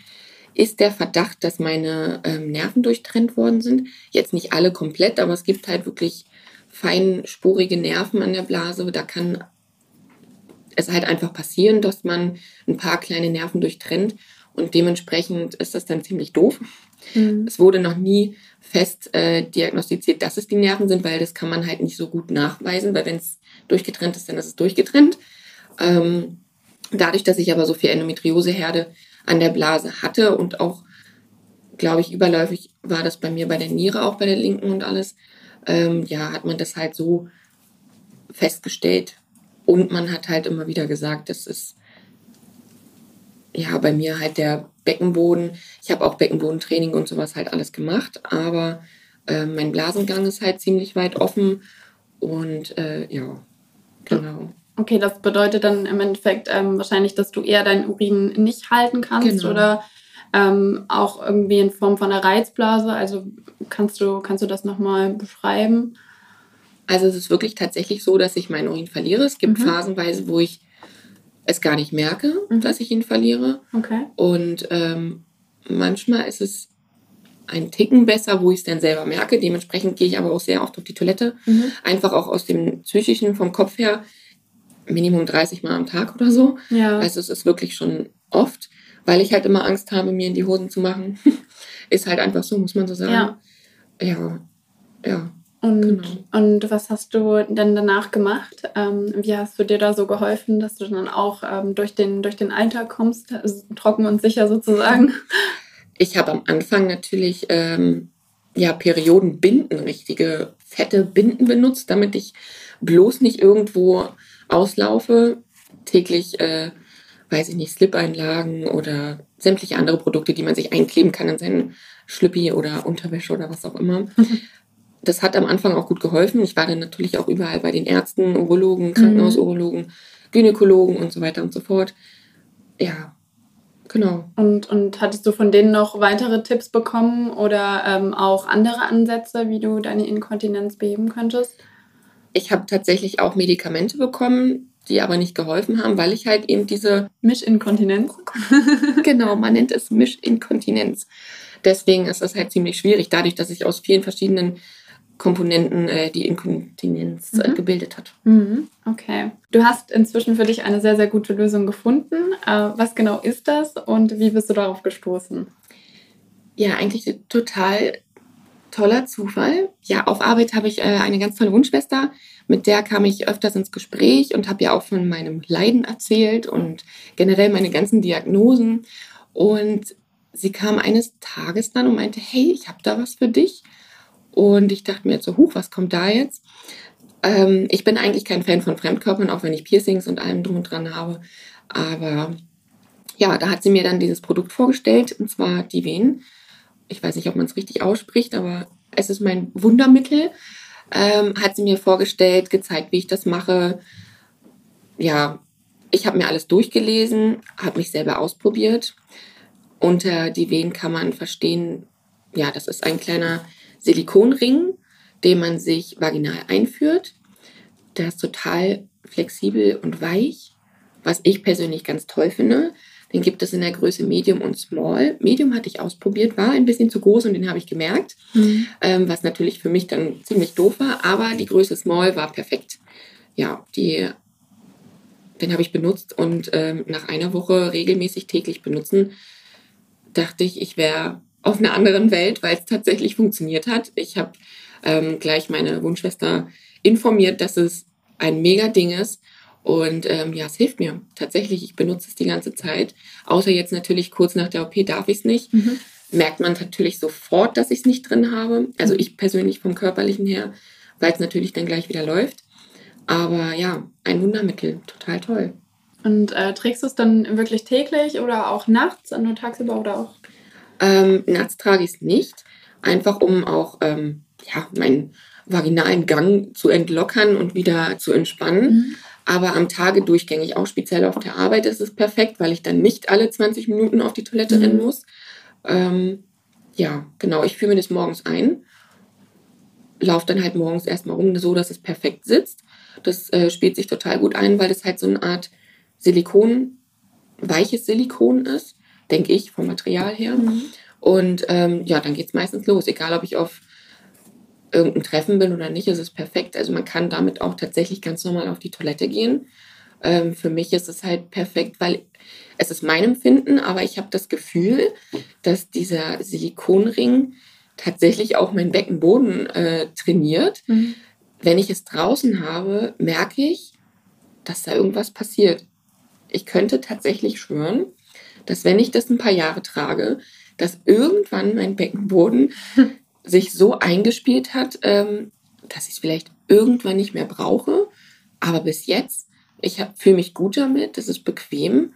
C: ist der Verdacht, dass meine ähm, Nerven durchtrennt worden sind. Jetzt nicht alle komplett, aber es gibt halt wirklich feinspurige Nerven an der Blase. Da kann es halt einfach passieren, dass man ein paar kleine Nerven durchtrennt. Und dementsprechend ist das dann ziemlich doof. Mhm. Es wurde noch nie fest äh, diagnostiziert, dass es die Nerven sind, weil das kann man halt nicht so gut nachweisen, weil wenn es durchgetrennt ist, dann ist es durchgetrennt. Ähm, dadurch, dass ich aber so viel Endometrioseherde an der Blase hatte und auch, glaube ich, überläufig war das bei mir bei der Niere, auch bei der linken und alles, ähm, ja, hat man das halt so festgestellt. Und man hat halt immer wieder gesagt, das ist ja bei mir halt der Beckenboden. Ich habe auch Beckenbodentraining und sowas halt alles gemacht, aber äh, mein Blasengang ist halt ziemlich weit offen und äh, ja, genau.
B: Okay, das bedeutet dann im Endeffekt ähm, wahrscheinlich, dass du eher deinen Urin nicht halten kannst genau. oder ähm, auch irgendwie in Form von einer Reizblase. Also kannst du, kannst du das nochmal beschreiben?
C: Also es ist wirklich tatsächlich so, dass ich meinen Urin verliere. Es gibt mhm. phasenweise, wo ich es gar nicht merke, mhm. dass ich ihn verliere.
B: Okay.
C: Und ähm, manchmal ist es ein Ticken besser, wo ich es dann selber merke. Dementsprechend gehe ich aber auch sehr oft auf die Toilette. Mhm. Einfach auch aus dem psychischen, vom Kopf her, Minimum 30 Mal am Tag oder so.
B: Ja.
C: Also es ist wirklich schon oft, weil ich halt immer Angst habe, mir in die Hosen zu machen. ist halt einfach so, muss man so sagen.
B: Ja.
C: Ja. ja.
B: Und, genau. und was hast du denn danach gemacht? Ähm, wie hast du dir da so geholfen, dass du dann auch ähm, durch, den, durch den Alltag kommst, trocken und sicher sozusagen?
C: Ich habe am Anfang natürlich ähm, ja, Periodenbinden, richtige fette Binden benutzt, damit ich bloß nicht irgendwo auslaufe. Täglich, äh, weiß ich nicht, Slip-Einlagen oder sämtliche andere Produkte, die man sich einkleben kann an seinen Schlüppi oder Unterwäsche oder was auch immer. Das hat am Anfang auch gut geholfen. Ich war dann natürlich auch überall bei den Ärzten, Urologen, mhm. Krankenhausurologen, mhm. Gynäkologen und so weiter und so fort. Ja, genau.
B: Und, und hattest du von denen noch weitere Tipps bekommen oder ähm, auch andere Ansätze, wie du deine Inkontinenz beheben könntest?
C: Ich habe tatsächlich auch Medikamente bekommen, die aber nicht geholfen haben, weil ich halt eben diese
B: Mischinkontinenz.
C: genau, man nennt es Mischinkontinenz. Deswegen ist das halt ziemlich schwierig, dadurch, dass ich aus vielen verschiedenen Komponenten äh, die Inkontinenz äh, mhm. gebildet hat.
B: Mhm. Okay. Du hast inzwischen für dich eine sehr, sehr gute Lösung gefunden. Äh, was genau ist das und wie bist du darauf gestoßen?
C: Ja, eigentlich total toller Zufall. Ja, auf Arbeit habe ich äh, eine ganz tolle Wunschschwester, mit der kam ich öfters ins Gespräch und habe ja auch von meinem Leiden erzählt und generell meine ganzen Diagnosen. Und sie kam eines Tages dann und meinte, hey, ich habe da was für dich. Und ich dachte mir jetzt so, huch, was kommt da jetzt? Ähm, ich bin eigentlich kein Fan von Fremdkörpern, auch wenn ich Piercings und allem drum und dran habe. Aber ja, da hat sie mir dann dieses Produkt vorgestellt, und zwar die Venen. Ich weiß nicht, ob man es richtig ausspricht, aber es ist mein Wundermittel. ähm, hat sie mir vorgestellt, gezeigt, wie ich das mache. Ja, ich habe mir alles durchgelesen, habe mich selber ausprobiert. Unter die Wehen kann man verstehen, ja, das ist ein kleiner Silikonring, den man sich vaginal einführt. Der ist total flexibel und weich, was ich persönlich ganz toll finde. Den gibt es in der Größe Medium und Small. Medium hatte ich ausprobiert, war ein bisschen zu groß und den habe ich gemerkt, mhm. ähm, was natürlich für mich dann ziemlich doof war. Aber die Größe Small war perfekt. Ja, die, den habe ich benutzt und ähm, nach einer Woche regelmäßig täglich benutzen, dachte ich, ich wäre auf einer anderen Welt, weil es tatsächlich funktioniert hat. Ich habe ähm, gleich meine Wunschschwester informiert, dass es ein mega Ding ist und ähm, ja, es hilft mir tatsächlich. Ich benutze es die ganze Zeit. Außer jetzt natürlich kurz nach der OP darf ich es nicht. Mhm. Merkt man natürlich sofort, dass ich es nicht drin habe. Also ich persönlich vom körperlichen her, weil es natürlich dann gleich wieder läuft. Aber ja, ein Wundermittel, total toll.
B: Und äh, trägst du es dann wirklich täglich oder auch nachts, nur tagsüber oder auch?
C: Ähm, nachts trage ich es nicht, einfach um auch ähm, ja, meinen vaginalen Gang zu entlockern und wieder zu entspannen. Mhm. Aber am Tage durchgängig, auch speziell auf der Arbeit, ist es perfekt, weil ich dann nicht alle 20 Minuten auf die Toilette mhm. rennen muss. Ähm, ja, genau, ich führe mir das morgens ein, laufe dann halt morgens erstmal rum, so dass es perfekt sitzt. Das äh, spielt sich total gut ein, weil das halt so eine Art Silikon, weiches Silikon ist, denke ich, vom Material her. Mhm. Und ähm, ja, dann geht es meistens los, egal ob ich auf irgendein Treffen bin oder nicht, ist es perfekt. Also man kann damit auch tatsächlich ganz normal auf die Toilette gehen. Ähm, für mich ist es halt perfekt, weil es ist mein Empfinden, aber ich habe das Gefühl, dass dieser Silikonring tatsächlich auch meinen Beckenboden äh, trainiert. Mhm. Wenn ich es draußen habe, merke ich, dass da irgendwas passiert. Ich könnte tatsächlich schwören, dass wenn ich das ein paar Jahre trage, dass irgendwann mein Beckenboden sich so eingespielt hat, ähm, dass ich es vielleicht irgendwann nicht mehr brauche. Aber bis jetzt, ich fühle mich gut damit, es ist bequem.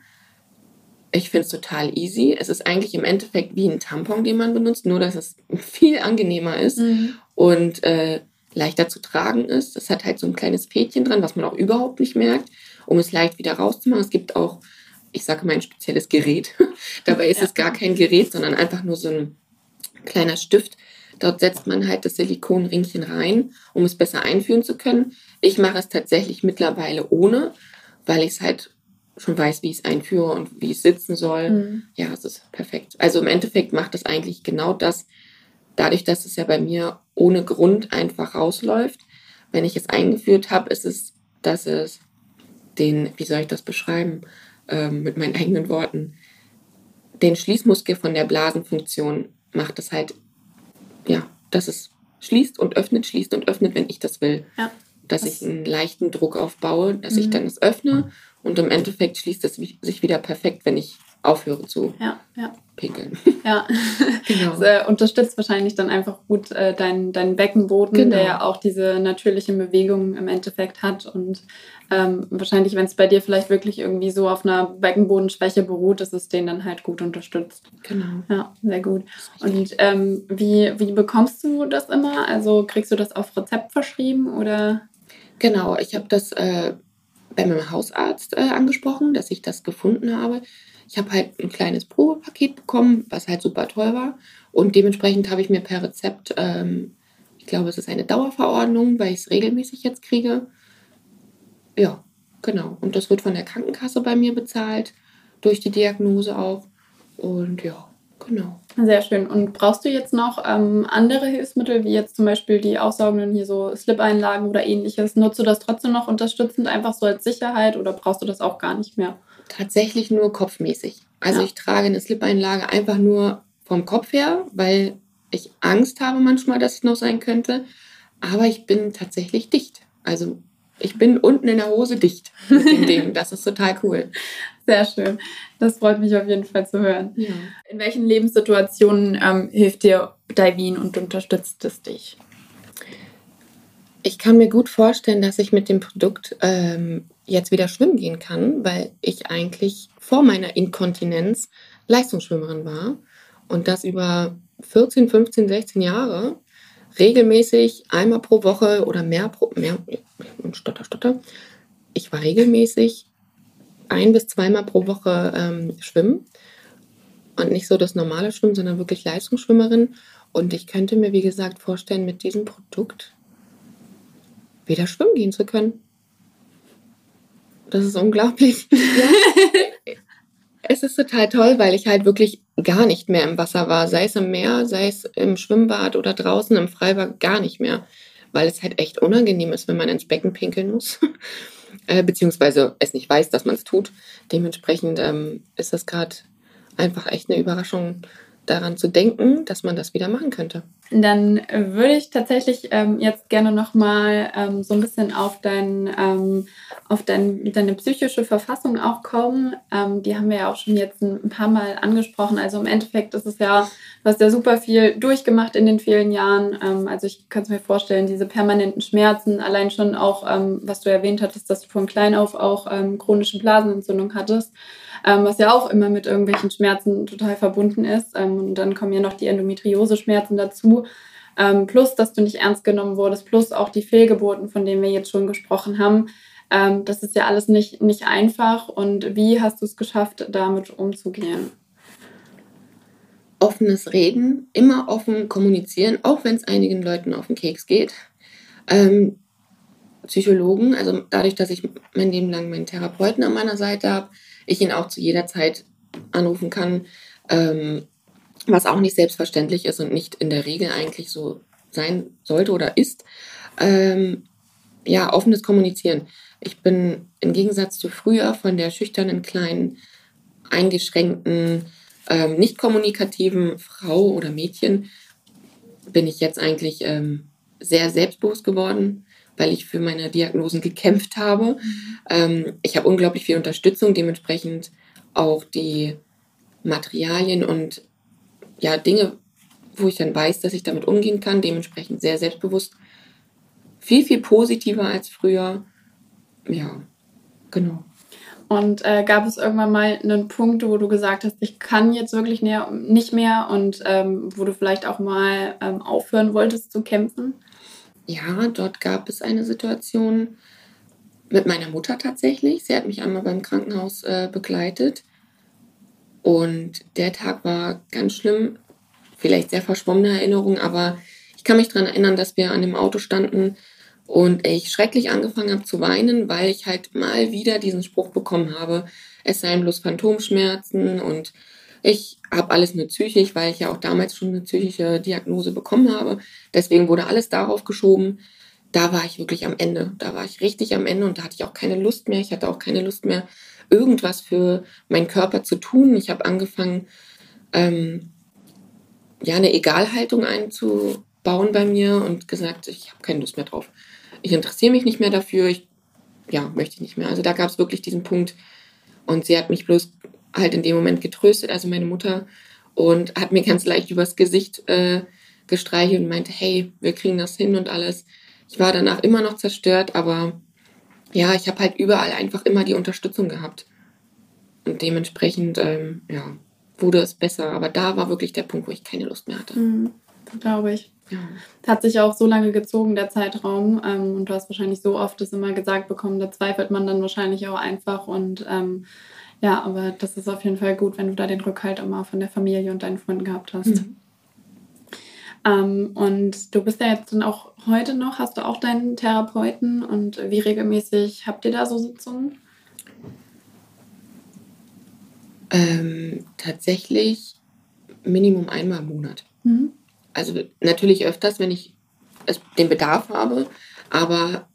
C: Ich finde es total easy. Es ist eigentlich im Endeffekt wie ein Tampon, den man benutzt, nur dass es viel angenehmer ist mhm. und äh, leichter zu tragen ist. Es hat halt so ein kleines Fädchen dran, was man auch überhaupt nicht merkt, um es leicht wieder rauszumachen. Es gibt auch, ich sage mal, ein spezielles Gerät. Dabei ist ja. es gar kein Gerät, sondern einfach nur so ein kleiner Stift, Dort setzt man halt das Silikonringchen rein, um es besser einführen zu können. Ich mache es tatsächlich mittlerweile ohne, weil ich es halt schon weiß, wie ich es einführe und wie es sitzen soll. Mhm. Ja, es ist perfekt. Also im Endeffekt macht es eigentlich genau das, dadurch, dass es ja bei mir ohne Grund einfach rausläuft. Wenn ich es eingeführt habe, ist es, dass es den, wie soll ich das beschreiben, ähm, mit meinen eigenen Worten, den Schließmuskel von der Blasenfunktion macht es halt ja, dass es schließt und öffnet, schließt und öffnet, wenn ich das will. Ja. Dass das ich einen leichten Druck aufbaue, dass mhm. ich dann es öffne und im Endeffekt schließt es sich wieder perfekt, wenn ich aufhöre zu ja, ja. pinkeln.
B: Ja, genau. Das äh, unterstützt wahrscheinlich dann einfach gut äh, deinen dein Beckenboden, genau. der ja auch diese natürliche Bewegung im Endeffekt hat. Und ähm, wahrscheinlich, wenn es bei dir vielleicht wirklich irgendwie so auf einer Beckenbodenschwäche beruht, ist es den dann halt gut unterstützt. Genau. Ja, sehr gut. Und ähm, wie, wie bekommst du das immer? Also kriegst du das auf Rezept verschrieben oder?
C: Genau, ich habe das äh, bei meinem Hausarzt äh, angesprochen, dass ich das gefunden habe. Ich habe halt ein kleines Probepaket bekommen, was halt super toll war. Und dementsprechend habe ich mir per Rezept, ähm, ich glaube, es ist eine Dauerverordnung, weil ich es regelmäßig jetzt kriege. Ja, genau. Und das wird von der Krankenkasse bei mir bezahlt, durch die Diagnose auch. Und ja, genau.
B: Sehr schön. Und brauchst du jetzt noch ähm, andere Hilfsmittel, wie jetzt zum Beispiel die aussaugenden hier so Slip-Einlagen oder ähnliches? Nutzt du das trotzdem noch unterstützend, einfach so als Sicherheit oder brauchst du das auch gar nicht mehr?
C: Tatsächlich nur kopfmäßig. Also ja. ich trage eine Slip-Einlage einfach nur vom Kopf her, weil ich Angst habe manchmal, dass ich noch sein könnte. Aber ich bin tatsächlich dicht. Also ich bin unten in der Hose dicht mit dem Ding. Das ist total cool.
B: Sehr schön. Das freut mich auf jeden Fall zu hören. Ja. In welchen Lebenssituationen ähm, hilft dir Divin und unterstützt es dich?
C: Ich kann mir gut vorstellen, dass ich mit dem Produkt ähm, jetzt wieder schwimmen gehen kann, weil ich eigentlich vor meiner Inkontinenz Leistungsschwimmerin war und das über 14, 15, 16 Jahre regelmäßig einmal pro Woche oder mehr pro mehr stotter stotter. Ich war regelmäßig ein bis zweimal pro Woche ähm, schwimmen und nicht so das normale Schwimmen, sondern wirklich Leistungsschwimmerin. Und ich könnte mir, wie gesagt, vorstellen, mit diesem Produkt wieder schwimmen gehen zu können. Das ist unglaublich. Ja. es ist total toll, weil ich halt wirklich gar nicht mehr im Wasser war. Sei es im Meer, sei es im Schwimmbad oder draußen im Freibad, gar nicht mehr. Weil es halt echt unangenehm ist, wenn man ins Becken pinkeln muss. äh, beziehungsweise es nicht weiß, dass man es tut. Dementsprechend ähm, ist das gerade einfach echt eine Überraschung, daran zu denken, dass man das wieder machen könnte.
B: Dann würde ich tatsächlich ähm, jetzt gerne nochmal ähm, so ein bisschen auf, dein, ähm, auf dein, deine psychische Verfassung auch kommen. Ähm, die haben wir ja auch schon jetzt ein paar Mal angesprochen. Also im Endeffekt ist es ja, du hast ja super viel durchgemacht in den vielen Jahren. Ähm, also ich kann es mir vorstellen, diese permanenten Schmerzen, allein schon auch, ähm, was du erwähnt hattest, dass du von klein auf auch ähm, chronische Blasenentzündung hattest ähm, was ja auch immer mit irgendwelchen Schmerzen total verbunden ist. Ähm, und dann kommen ja noch die Endometriose-Schmerzen dazu. Ähm, plus, dass du nicht ernst genommen wurdest, plus auch die Fehlgeburten, von denen wir jetzt schon gesprochen haben. Ähm, das ist ja alles nicht, nicht einfach. Und wie hast du es geschafft, damit umzugehen?
C: Offenes Reden, immer offen kommunizieren, auch wenn es einigen Leuten auf den Keks geht. Ähm, Psychologen, also dadurch, dass ich mein Leben lang meinen Therapeuten an meiner Seite habe, ich ihn auch zu jeder Zeit anrufen kann, ähm, was auch nicht selbstverständlich ist und nicht in der Regel eigentlich so sein sollte oder ist. Ähm, ja, offenes Kommunizieren. Ich bin im Gegensatz zu früher von der schüchternen, kleinen, eingeschränkten, ähm, nicht kommunikativen Frau oder Mädchen, bin ich jetzt eigentlich ähm, sehr selbstbewusst geworden, weil ich für meine Diagnosen gekämpft habe. Mhm. Ähm, ich habe unglaublich viel Unterstützung, dementsprechend auch die Materialien und ja, Dinge, wo ich dann weiß, dass ich damit umgehen kann, dementsprechend sehr selbstbewusst. Viel, viel positiver als früher. Ja, genau.
B: Und äh, gab es irgendwann mal einen Punkt, wo du gesagt hast, ich kann jetzt wirklich näher, nicht mehr und ähm, wo du vielleicht auch mal ähm, aufhören wolltest zu kämpfen?
C: Ja, dort gab es eine Situation mit meiner Mutter tatsächlich. Sie hat mich einmal beim Krankenhaus äh, begleitet. Und der Tag war ganz schlimm. Vielleicht sehr verschwommene Erinnerung, aber ich kann mich daran erinnern, dass wir an dem Auto standen und ich schrecklich angefangen habe zu weinen, weil ich halt mal wieder diesen Spruch bekommen habe, es seien bloß Phantomschmerzen und ich habe alles nur psychisch, weil ich ja auch damals schon eine psychische Diagnose bekommen habe. Deswegen wurde alles darauf geschoben. Da war ich wirklich am Ende. Da war ich richtig am Ende und da hatte ich auch keine Lust mehr. Ich hatte auch keine Lust mehr, irgendwas für meinen Körper zu tun. Ich habe angefangen, ähm, ja, eine Egalhaltung einzubauen bei mir und gesagt, ich habe keine Lust mehr drauf. Ich interessiere mich nicht mehr dafür. Ich, ja, möchte ich nicht mehr. Also da gab es wirklich diesen Punkt. Und sie hat mich bloß halt in dem Moment getröstet, also meine Mutter, und hat mir ganz leicht übers Gesicht äh, gestreichelt und meinte, hey, wir kriegen das hin und alles. Ich war danach immer noch zerstört, aber ja, ich habe halt überall einfach immer die Unterstützung gehabt. Und dementsprechend, ähm, ja, wurde es besser. Aber da war wirklich der Punkt, wo ich keine Lust mehr hatte.
B: Mhm, Glaube ich. Ja. Hat sich auch so lange gezogen, der Zeitraum. Ähm, und du hast wahrscheinlich so oft das immer gesagt bekommen, da zweifelt man dann wahrscheinlich auch einfach. Und ähm, ja, aber das ist auf jeden Fall gut, wenn du da den Rückhalt immer von der Familie und deinen Freunden gehabt hast. Mhm. Ähm, und du bist ja jetzt dann auch heute noch, hast du auch deinen Therapeuten und wie regelmäßig habt ihr da so Sitzungen?
C: Ähm, tatsächlich Minimum einmal im Monat. Mhm. Also natürlich öfters, wenn ich den Bedarf habe, aber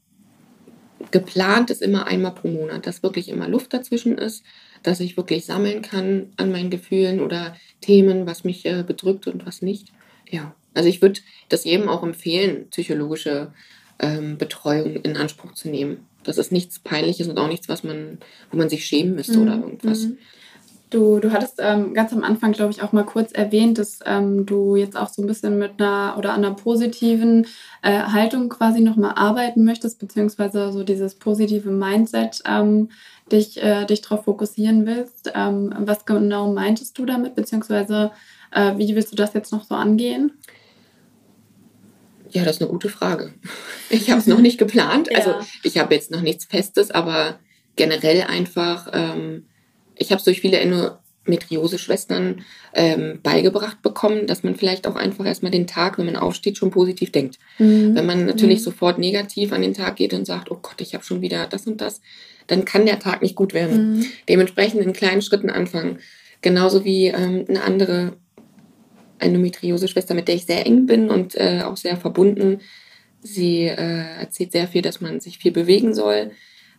C: geplant ist immer einmal pro Monat, dass wirklich immer Luft dazwischen ist, dass ich wirklich sammeln kann an meinen Gefühlen oder Themen, was mich äh, bedrückt und was nicht. Ja, also ich würde das jedem auch empfehlen, psychologische ähm, Betreuung in Anspruch zu nehmen. Das ist nichts Peinliches und auch nichts, was man, wo man sich schämen müsste mhm. oder irgendwas. Mhm.
B: Du, du hattest ähm, ganz am Anfang, glaube ich, auch mal kurz erwähnt, dass ähm, du jetzt auch so ein bisschen mit einer oder einer positiven äh, Haltung quasi nochmal arbeiten möchtest, beziehungsweise so dieses positive Mindset ähm, dich, äh, dich darauf fokussieren willst. Ähm, was genau meintest du damit, beziehungsweise äh, wie willst du das jetzt noch so angehen?
C: Ja, das ist eine gute Frage. Ich habe es noch nicht geplant.
B: Ja.
C: Also ich habe jetzt noch nichts Festes, aber generell einfach, ähm, ich habe es durch viele Endometriose-Schwestern ähm, beigebracht bekommen, dass man vielleicht auch einfach erstmal den Tag, wenn man aufsteht, schon positiv denkt.
B: Mhm.
C: Wenn man natürlich
B: Mhm.
C: sofort negativ an den Tag geht und sagt, oh Gott, ich habe schon wieder das und das, dann kann der Tag nicht gut werden.
B: Mhm.
C: Dementsprechend in kleinen Schritten anfangen. Genauso wie ähm, eine andere Endometriose-Schwester, mit der ich sehr eng bin und äh, auch sehr verbunden. Sie äh, erzählt sehr viel, dass man sich viel bewegen soll.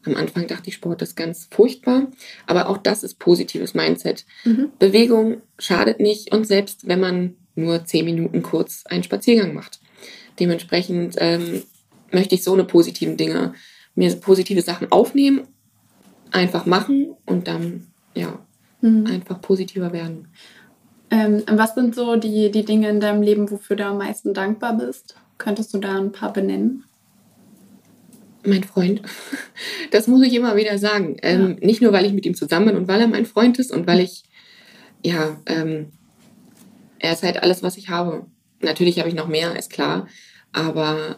C: Am Anfang dachte ich, Sport ist ganz furchtbar, aber auch das ist positives Mindset.
B: Mhm.
C: Bewegung schadet nicht und selbst wenn man nur zehn Minuten kurz einen Spaziergang macht. Dementsprechend ähm, möchte ich so eine positiven Dinge, mir positive Sachen aufnehmen, einfach machen und dann ja
B: Mhm.
C: einfach positiver werden.
B: Ähm, was sind so die, die Dinge in deinem Leben, wofür du am meisten dankbar bist? Könntest du da ein paar benennen?
C: Mein Freund, das muss ich immer wieder sagen. Ähm, Nicht nur, weil ich mit ihm zusammen bin und weil er mein Freund ist und weil ich, ja, ähm, er ist halt alles, was ich habe. Natürlich habe ich noch mehr, ist klar. Aber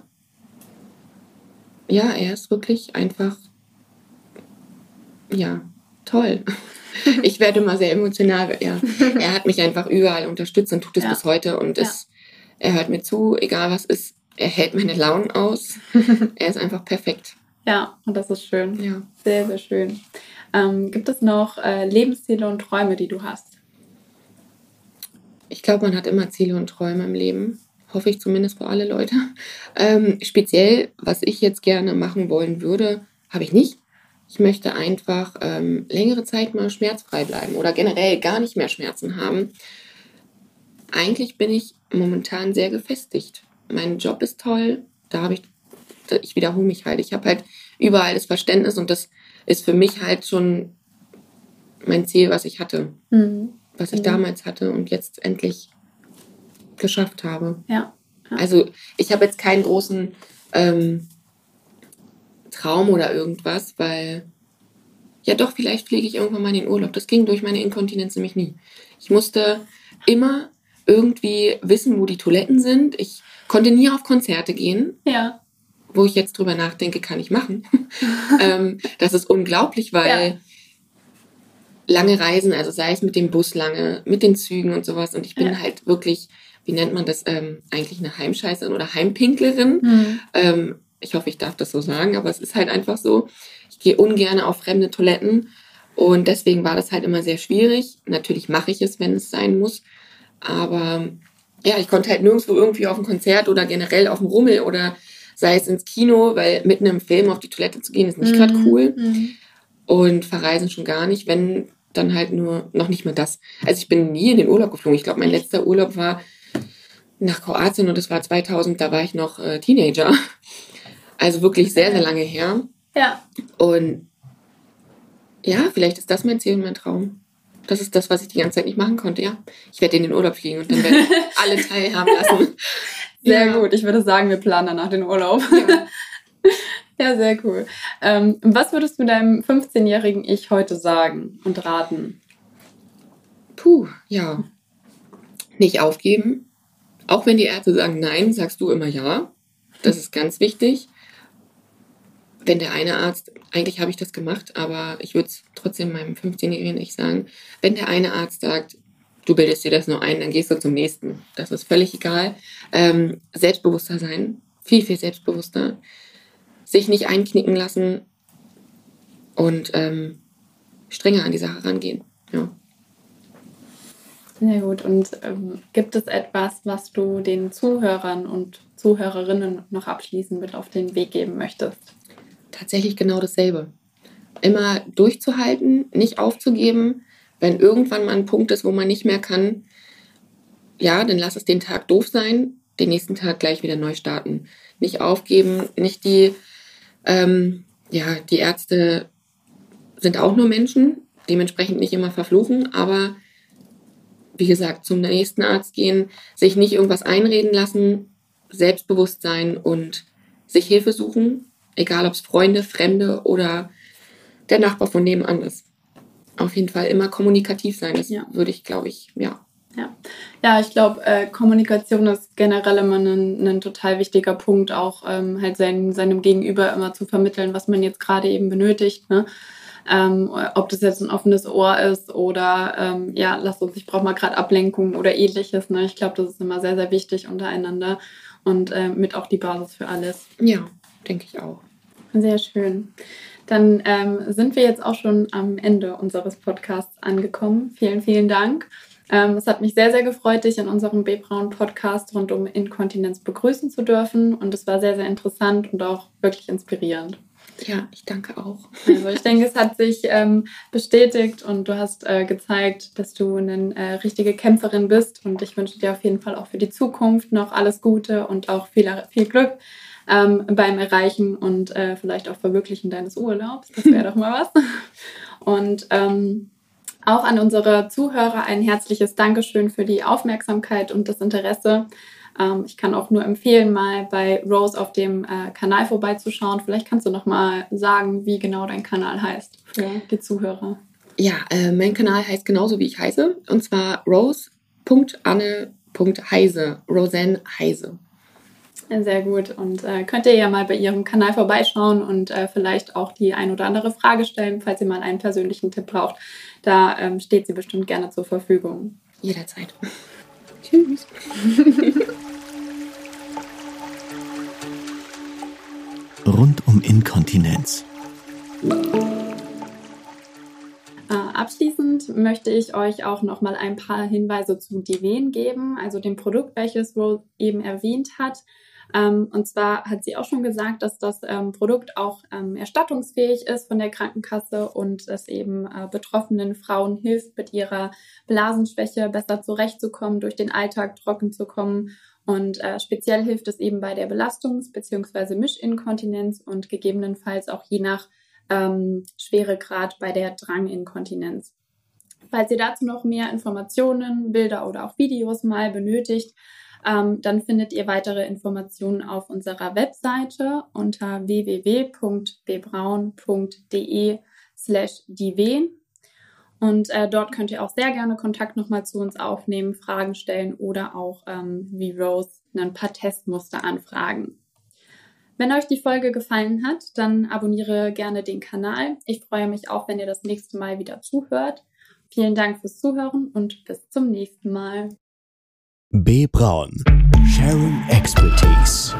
C: ja, er ist wirklich einfach, ja, toll. Ich werde immer sehr emotional. Er, er hat mich einfach überall unterstützt und tut es
B: Ja.
C: bis heute. Und
B: Ja.
C: er hört mir zu, egal was ist. Er hält meine Launen aus. er ist einfach perfekt.
B: Ja, und das ist schön.
C: Ja.
B: Sehr, sehr schön. Ähm, gibt es noch äh, Lebensziele und Träume, die du hast?
C: Ich glaube, man hat immer Ziele und Träume im Leben. Hoffe ich zumindest für alle Leute. Ähm, speziell, was ich jetzt gerne machen wollen würde, habe ich nicht. Ich möchte einfach ähm, längere Zeit mal schmerzfrei bleiben oder generell gar nicht mehr Schmerzen haben. Eigentlich bin ich momentan sehr gefestigt. Mein Job ist toll. Da habe ich, ich wiederhole mich halt. Ich habe halt überall das Verständnis und das ist für mich halt schon mein Ziel, was ich hatte
B: Mhm.
C: was ich
B: Mhm.
C: damals hatte und jetzt endlich geschafft habe.
B: Ja. Ja.
C: Also ich habe jetzt keinen großen ähm, Traum oder irgendwas, weil ja doch, vielleicht fliege ich irgendwann mal in den Urlaub. Das ging durch meine Inkontinenz nämlich nie. Ich musste immer irgendwie wissen, wo die Toiletten sind. Ich konnte nie auf Konzerte gehen,
B: Ja.
C: wo ich jetzt drüber nachdenke, kann ich machen. ähm, das ist unglaublich, weil
B: Ja.
C: lange Reisen, also sei es mit dem Bus lange, mit den Zügen und sowas. Und ich bin
B: Ja.
C: halt wirklich, wie nennt man das, ähm, eigentlich eine Heimscheißerin oder Heimpinklerin.
B: Mhm.
C: Ähm, ich hoffe, ich darf das so sagen, aber es ist halt einfach so. Ich gehe ungern auf fremde Toiletten und deswegen war das halt immer sehr schwierig. Natürlich mache ich es, wenn es sein muss, aber ja, ich konnte halt nirgendwo irgendwie auf ein Konzert oder generell auf dem Rummel oder sei es ins Kino, weil mitten im Film auf die Toilette zu gehen ist nicht gerade
B: Mhm.
C: cool
B: Mhm.
C: und verreisen schon gar nicht, wenn dann halt nur noch nicht mal das. Also ich bin nie in den Urlaub geflogen. Ich glaube, mein letzter Urlaub war nach Kroatien und das war 2000, da war ich noch äh, Teenager. Also wirklich sehr, sehr lange her.
B: Ja.
C: Und ja, vielleicht ist das mein Ziel und mein Traum. Das ist das, was ich die ganze Zeit nicht machen konnte, ja. Ich werde in den Urlaub fliegen und dann werde ich alle teilhaben lassen.
B: Sehr
C: Ja.
B: gut. Ich würde sagen, wir planen danach den Urlaub.
C: Ja.
B: Ja, sehr cool. Ähm, was würdest du deinem 15-jährigen Ich heute sagen und raten?
C: Puh, ja. Nicht aufgeben. Auch wenn die Ärzte sagen nein, sagst du immer ja. Das ist ganz wichtig. Wenn der eine Arzt, eigentlich habe ich das gemacht, aber ich würde es trotzdem meinem 15-Jährigen nicht sagen. Wenn der eine Arzt sagt, du bildest dir das nur ein, dann gehst du zum nächsten. Das ist völlig egal. Ähm, selbstbewusster sein, viel, viel selbstbewusster. Sich nicht einknicken lassen und ähm, strenger an die Sache rangehen. Ja.
B: Sehr gut. Und ähm, gibt es etwas, was du den Zuhörern und Zuhörerinnen noch abschließend mit auf den Weg geben möchtest?
C: Tatsächlich genau dasselbe. Immer durchzuhalten, nicht aufzugeben. Wenn irgendwann mal ein Punkt ist, wo man nicht mehr kann, ja, dann lass es den Tag doof sein, den nächsten Tag gleich wieder neu starten. Nicht aufgeben, nicht die, ähm, ja, die Ärzte sind auch nur Menschen, dementsprechend nicht immer verfluchen, aber wie gesagt, zum nächsten Arzt gehen, sich nicht irgendwas einreden lassen, selbstbewusst sein und sich Hilfe suchen, egal ob es Freunde, Fremde oder der Nachbar von nebenan ist. Auf jeden Fall immer kommunikativ sein, das
B: Ja.
C: würde ich, glaube ich, ja,
B: Ja, ja ich glaube, äh, Kommunikation ist generell immer ein, ein total wichtiger Punkt, auch ähm, halt sein, seinem Gegenüber immer zu vermitteln, was man jetzt gerade eben benötigt. Ne? Ähm, ob das jetzt ein offenes Ohr ist oder ähm, ja, lass uns, ich brauche mal gerade Ablenkung oder ähnliches. Ne? Ich glaube, das ist immer sehr, sehr wichtig untereinander und äh, mit auch die Basis für alles.
C: Ja, denke ich auch.
B: Sehr schön. Dann ähm, sind wir jetzt auch schon am Ende unseres Podcasts angekommen. Vielen, vielen Dank. Ähm, es hat mich sehr, sehr gefreut, dich in unserem B-Braun Podcast rund um Inkontinenz begrüßen zu dürfen. Und es war sehr, sehr interessant und auch wirklich inspirierend.
C: Ja, ich danke auch.
B: Also ich denke, es hat sich ähm, bestätigt und du hast äh, gezeigt, dass du eine äh, richtige Kämpferin bist. Und ich wünsche dir auf jeden Fall auch für die Zukunft noch alles Gute und auch viel, viel Glück ähm, beim Erreichen und äh, vielleicht auch Verwirklichen deines Urlaubs. Das wäre doch mal was. Und ähm, auch an unsere Zuhörer ein herzliches Dankeschön für die Aufmerksamkeit und das Interesse. Ähm, ich kann auch nur empfehlen, mal bei Rose auf dem äh, Kanal vorbeizuschauen. Vielleicht kannst du noch mal sagen, wie genau dein Kanal heißt für die Zuhörer.
C: Ja, äh, mein Kanal heißt genauso wie ich heiße und zwar rose.anne.heise, Roseanne Heise.
B: Sehr gut. Und äh, könnt ihr ja mal bei ihrem Kanal vorbeischauen und äh, vielleicht auch die ein oder andere Frage stellen, falls ihr mal einen persönlichen Tipp braucht. Da ähm, steht sie bestimmt gerne zur Verfügung.
C: Jederzeit. Tschüss.
A: Rund um Inkontinenz.
B: Äh, abschließend möchte ich euch auch noch mal ein paar Hinweise zu Diven geben, also dem Produkt, welches Rose eben erwähnt hat. Ähm, und zwar hat sie auch schon gesagt, dass das ähm, Produkt auch ähm, erstattungsfähig ist von der Krankenkasse und es eben äh, betroffenen Frauen hilft, mit ihrer Blasenschwäche besser zurechtzukommen, durch den Alltag trocken zu kommen. Und äh, speziell hilft es eben bei der Belastungs- bzw. Mischinkontinenz und gegebenenfalls auch je nach ähm, Schweregrad bei der Dranginkontinenz. Falls ihr dazu noch mehr Informationen, Bilder oder auch Videos mal benötigt, ähm, dann findet ihr weitere Informationen auf unserer Webseite unter www.bbraun.de slash diven. Und äh, dort könnt ihr auch sehr gerne Kontakt nochmal zu uns aufnehmen, Fragen stellen oder auch ähm, wie Rose ein paar Testmuster anfragen. Wenn euch die Folge gefallen hat, dann abonniere gerne den Kanal. Ich freue mich auch, wenn ihr das nächste Mal wieder zuhört. Vielen Dank fürs Zuhören und bis zum nächsten Mal.
A: B. Braun. Sharing Expertise.